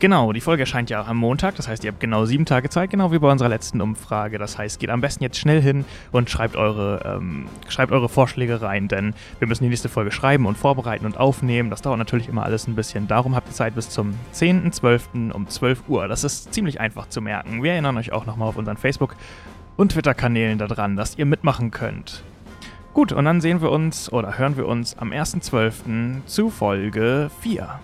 Genau, die Folge erscheint ja am Montag, das heißt, ihr habt genau sieben Tage Zeit, genau wie bei unserer letzten Umfrage. Das heißt, geht am besten jetzt schnell hin und schreibt eure, ähm, schreibt eure Vorschläge rein, denn wir müssen die nächste Folge schreiben und vorbereiten und aufnehmen. Das dauert natürlich immer alles ein bisschen. Darum habt ihr Zeit bis zum 10.12. um 12 Uhr. Das ist ziemlich einfach zu merken. Wir erinnern euch auch nochmal auf unseren Facebook- und Twitter-Kanälen daran, dass ihr mitmachen könnt. Gut, und dann sehen wir uns oder hören wir uns am 1.12. zu Folge 4.